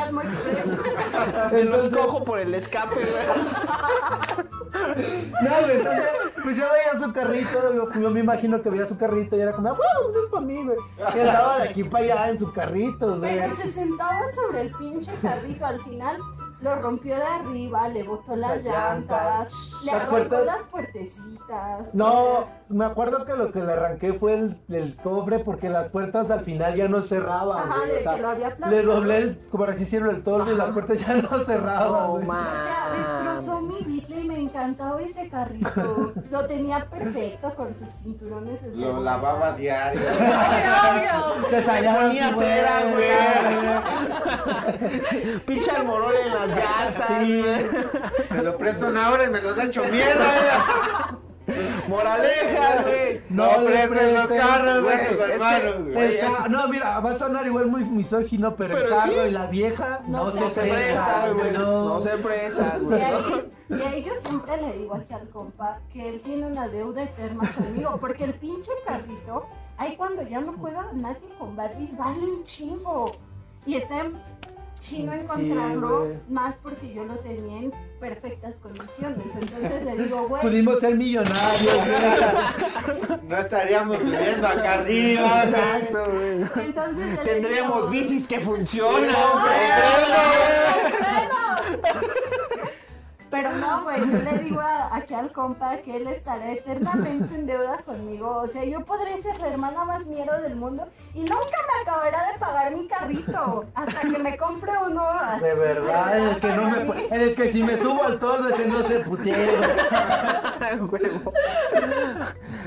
Me los cojo por el escape, güey. no, güey, entonces, pues yo veía su carrito, yo, yo me imagino que veía su carrito y era como, wow, pues es para mí, güey, y andaba de aquí para allá en su carrito, güey, Pero se sentaba sobre el pinche carrito al final. Lo rompió de arriba, le botó las, Las llantas, llantas, le las arrancó puertas. las puertecitas. No, me acuerdo que lo que le arranqué fue el, el cofre porque las puertas al final ya no cerraban. Ajá, güey, de o sea, que lo había le doblé el, como así hicieron el torno y las puertas ya no cerraban. No, güey. O sea, destrozó mi bitle y me encantaba ese carrito. Lo tenía perfecto con sus cinturones de Lo lavaba diario. Se salía ponía cera, Pinche almorol en las llantas, güey. Se lo presto una hora y me los ha hecho mierda. Moraleja, güey. No, le prestes los carros, güey, es que- ca- no, mira, va a sonar igual muy misógino, pero, Pero el carro sí. y la vieja no, No se, No se presta, güey. No se presta, Y güey. ahí, y ahí yo siempre le digo aquí al compa que él tiene una deuda eterna conmigo, porque el pinche carrito, ahí cuando ya no juega nadie con Barbies, vale un chingo. Y está en chino encontrarlo, más porque yo lo tenía en perfectas condiciones. Entonces le digo, güey, Pudimos ser millonarios, güey. No estaríamos viviendo acá arriba. Exacto, güey. entonces Tendríamos digo, bicis que funcionan, Pero no, güey, yo le digo a- aquí al compa que él estará eternamente en deuda conmigo. O sea, yo podré ser la hermana más mierda del mundo y nunca me acabará de pagar mi carrito hasta que me compre uno. así, De verdad, en el que no me en el que si me subo al torno ese no se puteo. Huevo.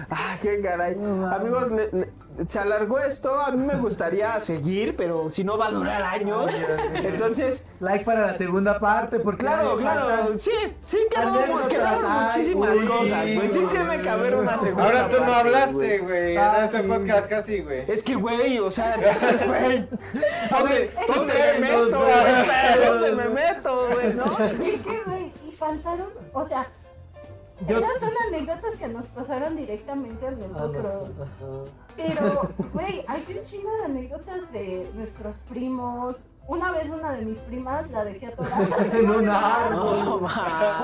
Ah, qué caray. Amigos, le- le- se alargó esto. A mí me gustaría seguir, pero si no va a durar años. Entonces, Like para la segunda parte, porque claro, claro. Sí, sí, quedaron ay, muchísimas uy, cosas, güey. Sí tiene que haber una segunda Ahora tú no parte, hablaste, güey. Ah, En este sí. podcast casi, güey. Es que, güey, o sea, güey. ¿Dónde, me meto, güey? ¿Dónde me meto, güey? ¿No? Es que, güey, y faltaron, o sea, Yo- esas son anécdotas que nos pasaron directamente a nosotros. Pero, güey, hay un chingo de anécdotas de nuestros primos. Una vez una de mis primas la dejé atorada En un árbol. No.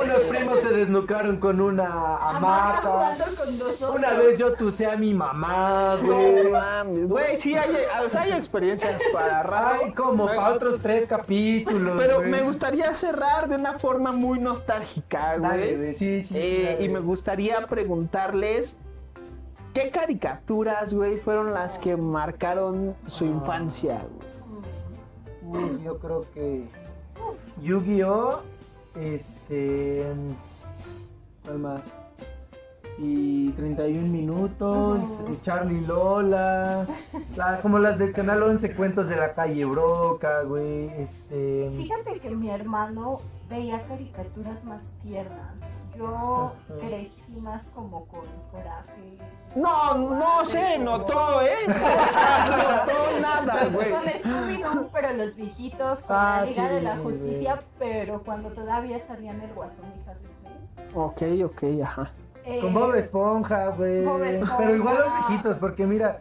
Unos primos se desnucaron con una Hamaca jugando con. Una vez yo tuse a mi mamá, No güey. mames, güey, sí hay, o sea, hay experiencias para rato. Ay, como Me- para otros tres capítulos. Pero güey. me gustaría cerrar de una forma muy nostálgica, Dale, güey. güey, sí, sí. sí, Eh, dale. y me gustaría preguntarles qué caricaturas, güey, fueron las que marcaron su Ah. infancia, güey. Uy, yo creo que Yu-Gi-Oh, este, ¿cuál más? y 31 minutos, Ujú. eh, Charlie Lola, la- como las del canal 11 cuentos de la calle Broca, güey, este... Fíjate que mi hermano veía caricaturas más tiernas. Yo crecí más como con coraje. No, no se notó, ¿eh? O sea, no notó nada, güey. Con Scooby-Doo, pero los viejitos, con Ah, la Liga sí, de la güey. Justicia, pero cuando todavía salían el Guasón y Harley Quinn. Ok, ok, ajá. Eh, Con Bob Esponja, güey. Bob Esponja. Pero igual los viejitos, porque mira,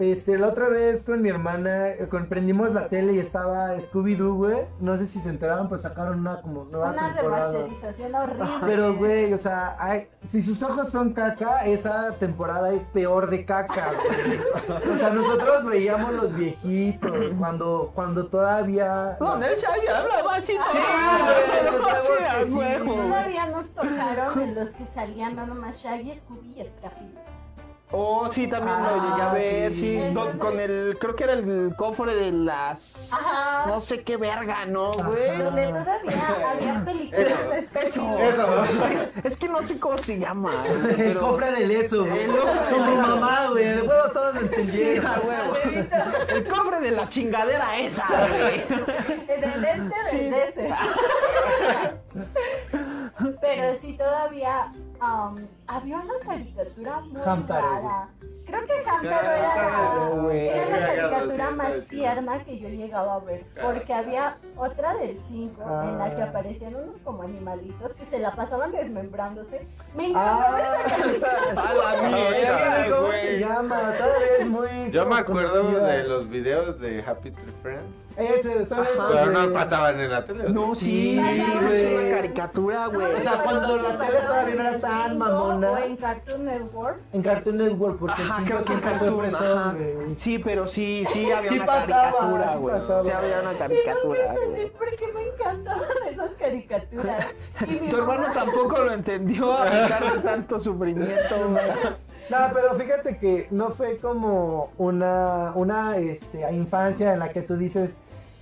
este, la otra vez con mi hermana, eh, con, prendimos la tele y estaba Scooby-Doo, güey. No sé si se enteraron, pues sacaron una como nueva Una temporada. remasterización horrible. Pero, güey, o sea, ay, si sus ojos son caca, esa temporada es peor de caca, güey. O sea, nosotros veíamos los viejitos cuando, cuando todavía... No, él ya hablaba así. Sí, a huevo. Todavía nos tocaron en los que salían nada más Shaggy, Scooby y Scrappy. Oh, sí, también Ah, lo llegué a ver, sí. sí. Do- con el, creo que era el cofre de las... Ajá. No sé qué verga, ¿no, güey? Donde todavía había películas de Eso. Eso. Es que no sé cómo se llama. El pero- cofre del eso. El cofre del mi eso. mamá, güey. De huevos todos Sí, entendieron. a huevo. El cofre de la chingadera esa, güey. Del este, Sí. del este. Pero sí, todavía um, había una caricatura muy Hamtaro. rara. Creo que Hamtaro era, Hamtaro, la, era caricatura más tierna que yo llegaba a ver. Porque había otra del 5 en la que Ah. aparecían unos como animalitos que se la pasaban desmembrándose. Me encantaba Ah, esa caricatura. A la mierda, ¿Cómo güey. se llama? Todavía es muy. Yo me acuerdo conocida. de los videos de Happy Tree Friends. Ese, esos, Pero no pasaban en la tele. No, sí, Sí, es una caricatura, güey. O sea, cuando la tele todavía no era tan mamona. O en Cartoon Network. En Cartoon Network, porque Ajá, creo que en Cartoon, ajá. güey. Sí, pero sí, sí había Sí una pasaba, caricatura, güey. Sí había una caricatura, no entendí por qué me encantaban esas caricaturas. Tu hermano tampoco lo entendió a pesar de tanto sufrimiento, güey. No, pero fíjate que no fue como una, una este, infancia en la que tú dices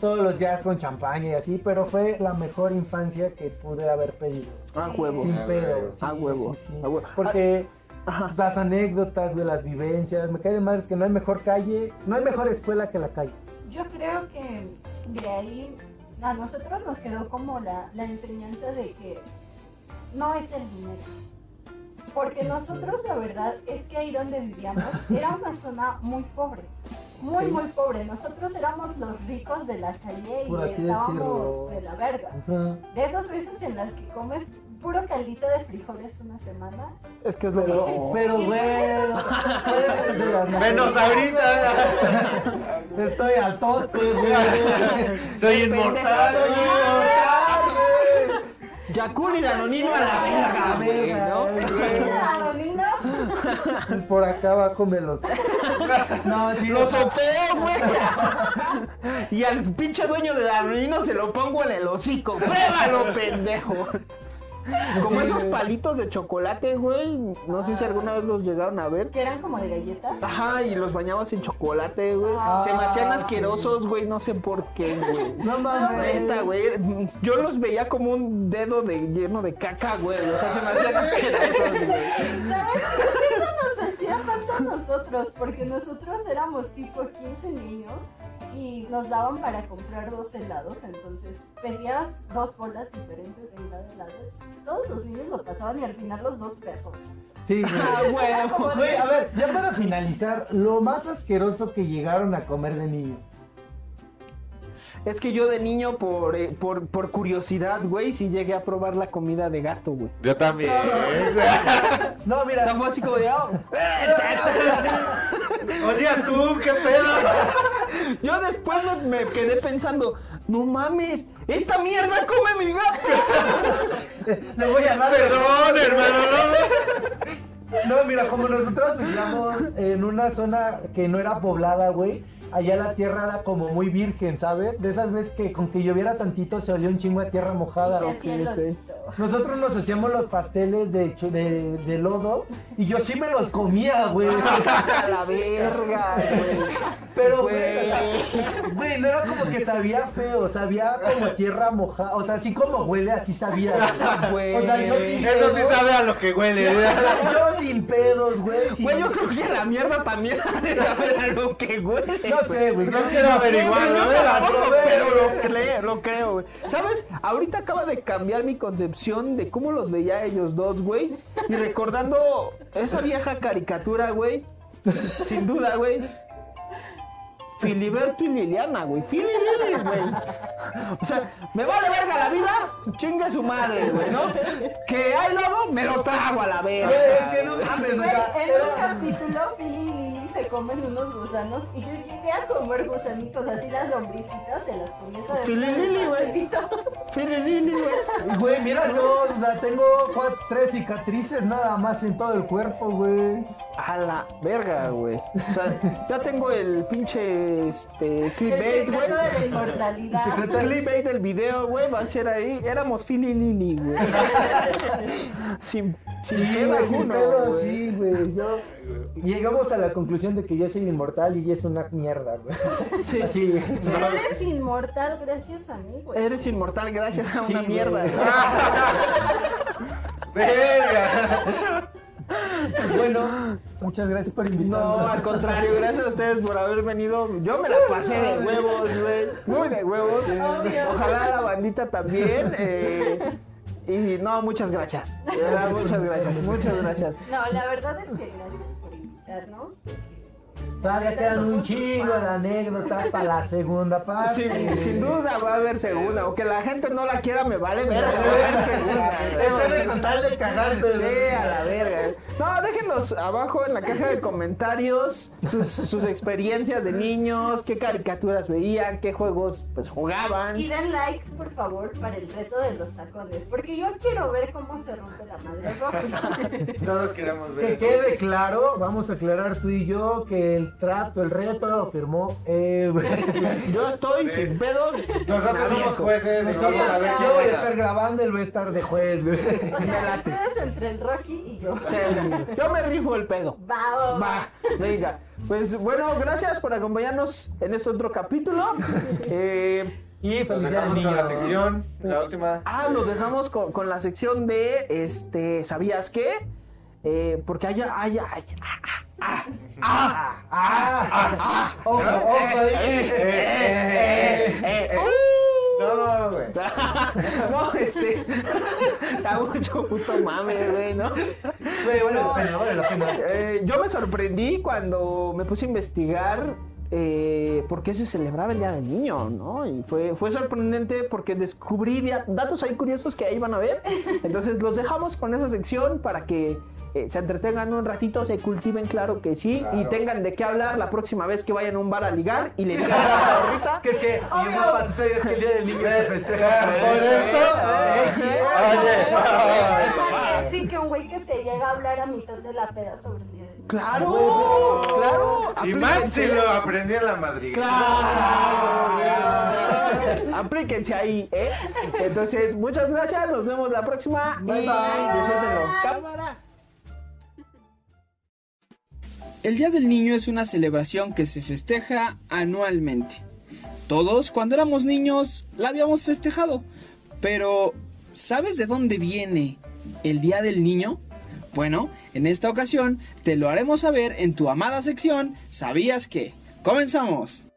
todos los días con champaña y así, pero fue la mejor infancia que pude haber pedido. A huevo. Sin A pedo. sí, A huevo, sí, sí. a huevo. Porque Ajá. las anécdotas, güey, las vivencias, me cae de madres que no hay mejor calle, no hay mejor escuela que la calle. Yo creo que de ahí a nosotros nos quedó como la, la enseñanza de que no es el dinero. Porque nosotros la verdad es que ahí donde vivíamos era una zona muy pobre. Muy, muy pobre. Nosotros éramos los ricos de la calle y estábamos decirlo. de la verga. De esas veces en las que comes puro caldito de frijoles una semana. Es que es lo Pero, mejor. pero, las Menos ahorita. Estoy al tope, güey. Soy inmortal. Soy inmortal, güey. Yakul y Danonino a la verga, güey, ¿no? Por acá abajo me los. No, sí. Lo soteo, güey. Y al pinche dueño de Danonino se lo pongo en el hocico. Pruébalo, pendejo. Como esos palitos de chocolate, güey. No sé si alguna vez los llegaron a ver. que eran como de galleta. Ajá, y los bañabas en chocolate, güey. Ah, Se me hacían sí. asquerosos, güey. No sé por qué, güey. No mames. Neta, güey. Yo los veía como un dedo de, lleno de caca, güey. O sea, se me hacían asquerosos, güey. ¿Sabes? Nosotros, porque nosotros éramos tipo 15 niños y nos daban para comprar dos helados, entonces pedías dos bolas diferentes de helado helados. Todos los niños lo pasaban y al final los dos perros. Sí, güey. Ah. Güey, a ver, ya para finalizar, lo más asqueroso que llegaron a comer de niños. Es que yo de niño, por, eh, por, por curiosidad, güey, sí llegué a probar la comida de gato, güey. Yo también. No, O mira. sea, fue así como de, "Ah". Oye, tú, qué pedo. Yo después me, me quedé pensando, no mames, esta mierda come mi gato. Le voy a dar. Perdón, hermano. No, mira, como nosotros vivíamos en una zona que no era poblada, güey. Allá la tierra era como muy virgen, ¿sabes? De esas veces que con que lloviera tantito se olía un chingo de tierra mojada. Nosotros nos hacíamos los pasteles de, chu- de, de lodo y yo sí me los comía, güey. A la verga, güey. Pero, güey, o sea, güey, no era como que sabía feo, sabía como tierra mojada. O sea, así como huele, así sabía. Güey. O sea, yo sin Eso sí sabe a lo que huele. Yo sin pedos, güey. Güey, yo creo que la mierda también saber a lo que huele. No sé, güey. No quiero veo. pero lo creo, lo creo, güey. ¿Sabes? Ahorita acaba de cambiar mi concepción de cómo los veía ellos dos, güey. Y recordando esa vieja caricatura, güey. Sin duda, güey. Filiberto y Liliana, güey. Fili güey. O sea, me vale verga la vida, chingue su madre, güey, ¿no? Que hay lodo, me lo trago a la Güey, verga. es que no mames, o Güey, sea, en un capítulo, Lily se comen unos gusanos y yo llegué a comer gusanitos, así las lombricitas, se las del Lily, güey. pastelito. Fili y Lili, güey. Y, Güey, mira dos, o sea, tengo cuatro, tres cicatrices nada más en todo el cuerpo, güey. A la verga, güey. O sea, ya tengo el pinche este El clickbait, güey. secreto de la inmortalidad. Secreto- Clickbait del video, güey, va a ser ahí. Éramos Philly y Lili, güey. sin sin Sí, pedo güey, sin alguno, güey. sí, güey. Yo... Llegamos a la conclusión de que yo soy inmortal y ella es una mierda, güey. Sí. Así. Eres inmortal gracias a mí, güey. Eres inmortal gracias a una güey. mierda. Verga. Pues bueno, muchas gracias por invitarme. No, al contrario, gracias a ustedes por haber venido. Yo me la pasé de huevos, güey. Muy de huevos. Obvio. Ojalá la bandita también. eh, y no, muchas gracias. Muchas gracias, muchas gracias. No, la verdad es que gracias por invitarnos. porque Todavía quedan un chingo de anécdotas para la segunda parte. Sin, sin duda va a haber segunda. O que la gente no la quiera, me vale verga. Va a haber segunda. Este con tal de cagarte. Sí, a la verga. No, déjenos abajo en la caja de comentarios sus, sus experiencias de niños, qué caricaturas veían, qué juegos pues jugaban. Y den like, por favor, para el reto de los tacones. Porque yo quiero ver cómo se rompe la madre. Todos queremos ver Que eso. quede claro, vamos a aclarar tú y yo que el trato, el reto lo firmó güey. Yo estoy sin pedo. Nosotros somos jueces y Nosotros- vamos a ver yo voy a estar grabando, él va a estar de juez. O sea, ustedes entre el Rocky y yo. Sí, yo me rifo el pedo. Va, Va, venga. Pues bueno, gracias por acompañarnos en este otro capítulo. Eh, Y felicidades, con la sección, la última. ah, los dejamos con, con la sección de este, ¿sabías qué? Eh, porque hay, hay, hay, ah, ah, Ah, ojo, ojo eh, eh, eh, eh, uh. No, güey. No, este. Da mucho puto mame, güey, ¿no? Güey, vale la pena, vale. Eh, yo me sorprendí cuando me puse a investigar eh, por qué se celebraba el Día del Niño, ¿no? Y fue, fue sorprendente porque descubrí datos ahí curiosos que ahí van a ver. Entonces los dejamos con esa sección para que eh, se entretengan un ratito, se cultiven, claro que sí, y Claro. tengan de qué hablar la próxima vez que vayan a un bar a ligar y le digan a la chavorrita. Que es que, y yo, sabías que el día del niño se festeja. Por esto. Eh, Oye. Sí, que un güey que te llega a hablar a mitad de la peda sobre el día del niño. Claro, claro. Y más si lo aprendí en la Madrid. Claro. Aplíquense ahí, ¿eh? Entonces, muchas gracias. Nos vemos la próxima. Bye, y bye. disfrútenlo. Cámara. El Día del Niño es una celebración que se festeja anualmente. Todos, cuando éramos niños, la habíamos festejado. Pero, ¿sabes de dónde viene el Día del Niño? Bueno, en esta ocasión te lo haremos saber en tu amada sección ¿Sabías que? ¡Comenzamos!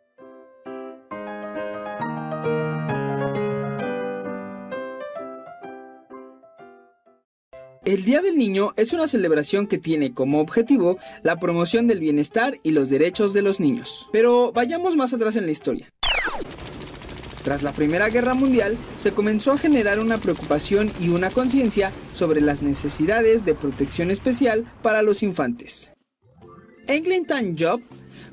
El Día del Niño es una celebración que tiene como objetivo la promoción del bienestar y los derechos de los niños. Pero vayamos más atrás en la historia. Tras la Primera Guerra Mundial, se comenzó a generar una preocupación y una conciencia sobre las necesidades de protección especial para los infantes. Eglinton Job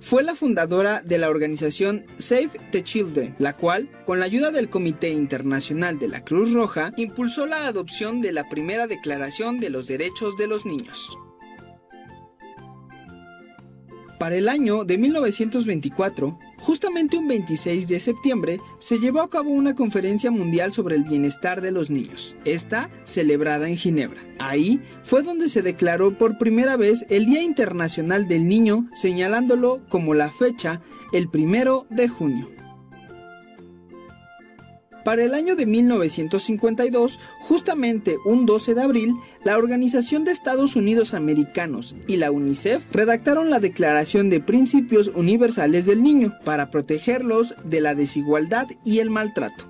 fue la fundadora de la organización Save the Children, la cual, con la ayuda del Comité Internacional de la Cruz Roja, impulsó la adopción de la primera Declaración de los Derechos de los Niños. Para el año de 1924, justamente un 26 de septiembre, se llevó a cabo una conferencia mundial sobre el bienestar de los niños, esta celebrada en Ginebra. Ahí fue donde se declaró por primera vez el Día Internacional del Niño, señalándolo como la fecha el primero de junio. Para el año de 1952, justamente un 12 de abril, la Organización de Estados Unidos Americanos y la UNICEF redactaron la Declaración de Principios Universales del Niño para protegerlos de la desigualdad y el maltrato.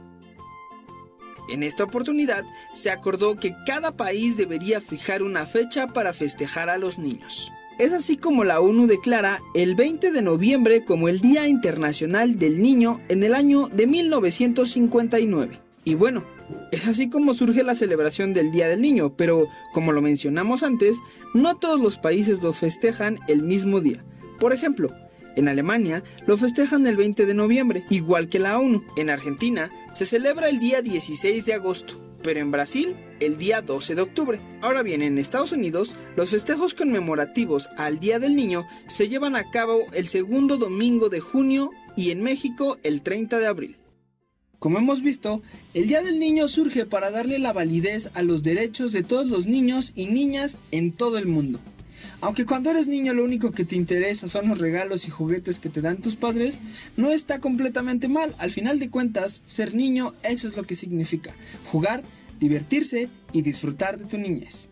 En esta oportunidad se acordó que cada país debería fijar una fecha para festejar a los niños. Es así como la ONU declara el 20 de noviembre como el Día Internacional del Niño en el año de 1959. Y bueno, es así como surge la celebración del Día del Niño, pero como lo mencionamos antes, no todos los países lo festejan el mismo día. Por ejemplo, en Alemania lo festejan el 20 de noviembre, igual que la ONU. En Argentina se celebra el día 16 de agosto pero en Brasil el día 12 de octubre. Ahora bien, en Estados Unidos, los festejos conmemorativos al Día del Niño se llevan a cabo el segundo domingo de junio y en México el 30 de abril. Como hemos visto, el Día del Niño surge para darle la validez a los derechos de todos los niños y niñas en todo el mundo. Aunque cuando eres niño lo único que te interesa son los regalos y juguetes que te dan tus padres, no está completamente mal. Al final de cuentas, ser niño eso es lo que significa. Jugar, divertirse y disfrutar de tu niñez.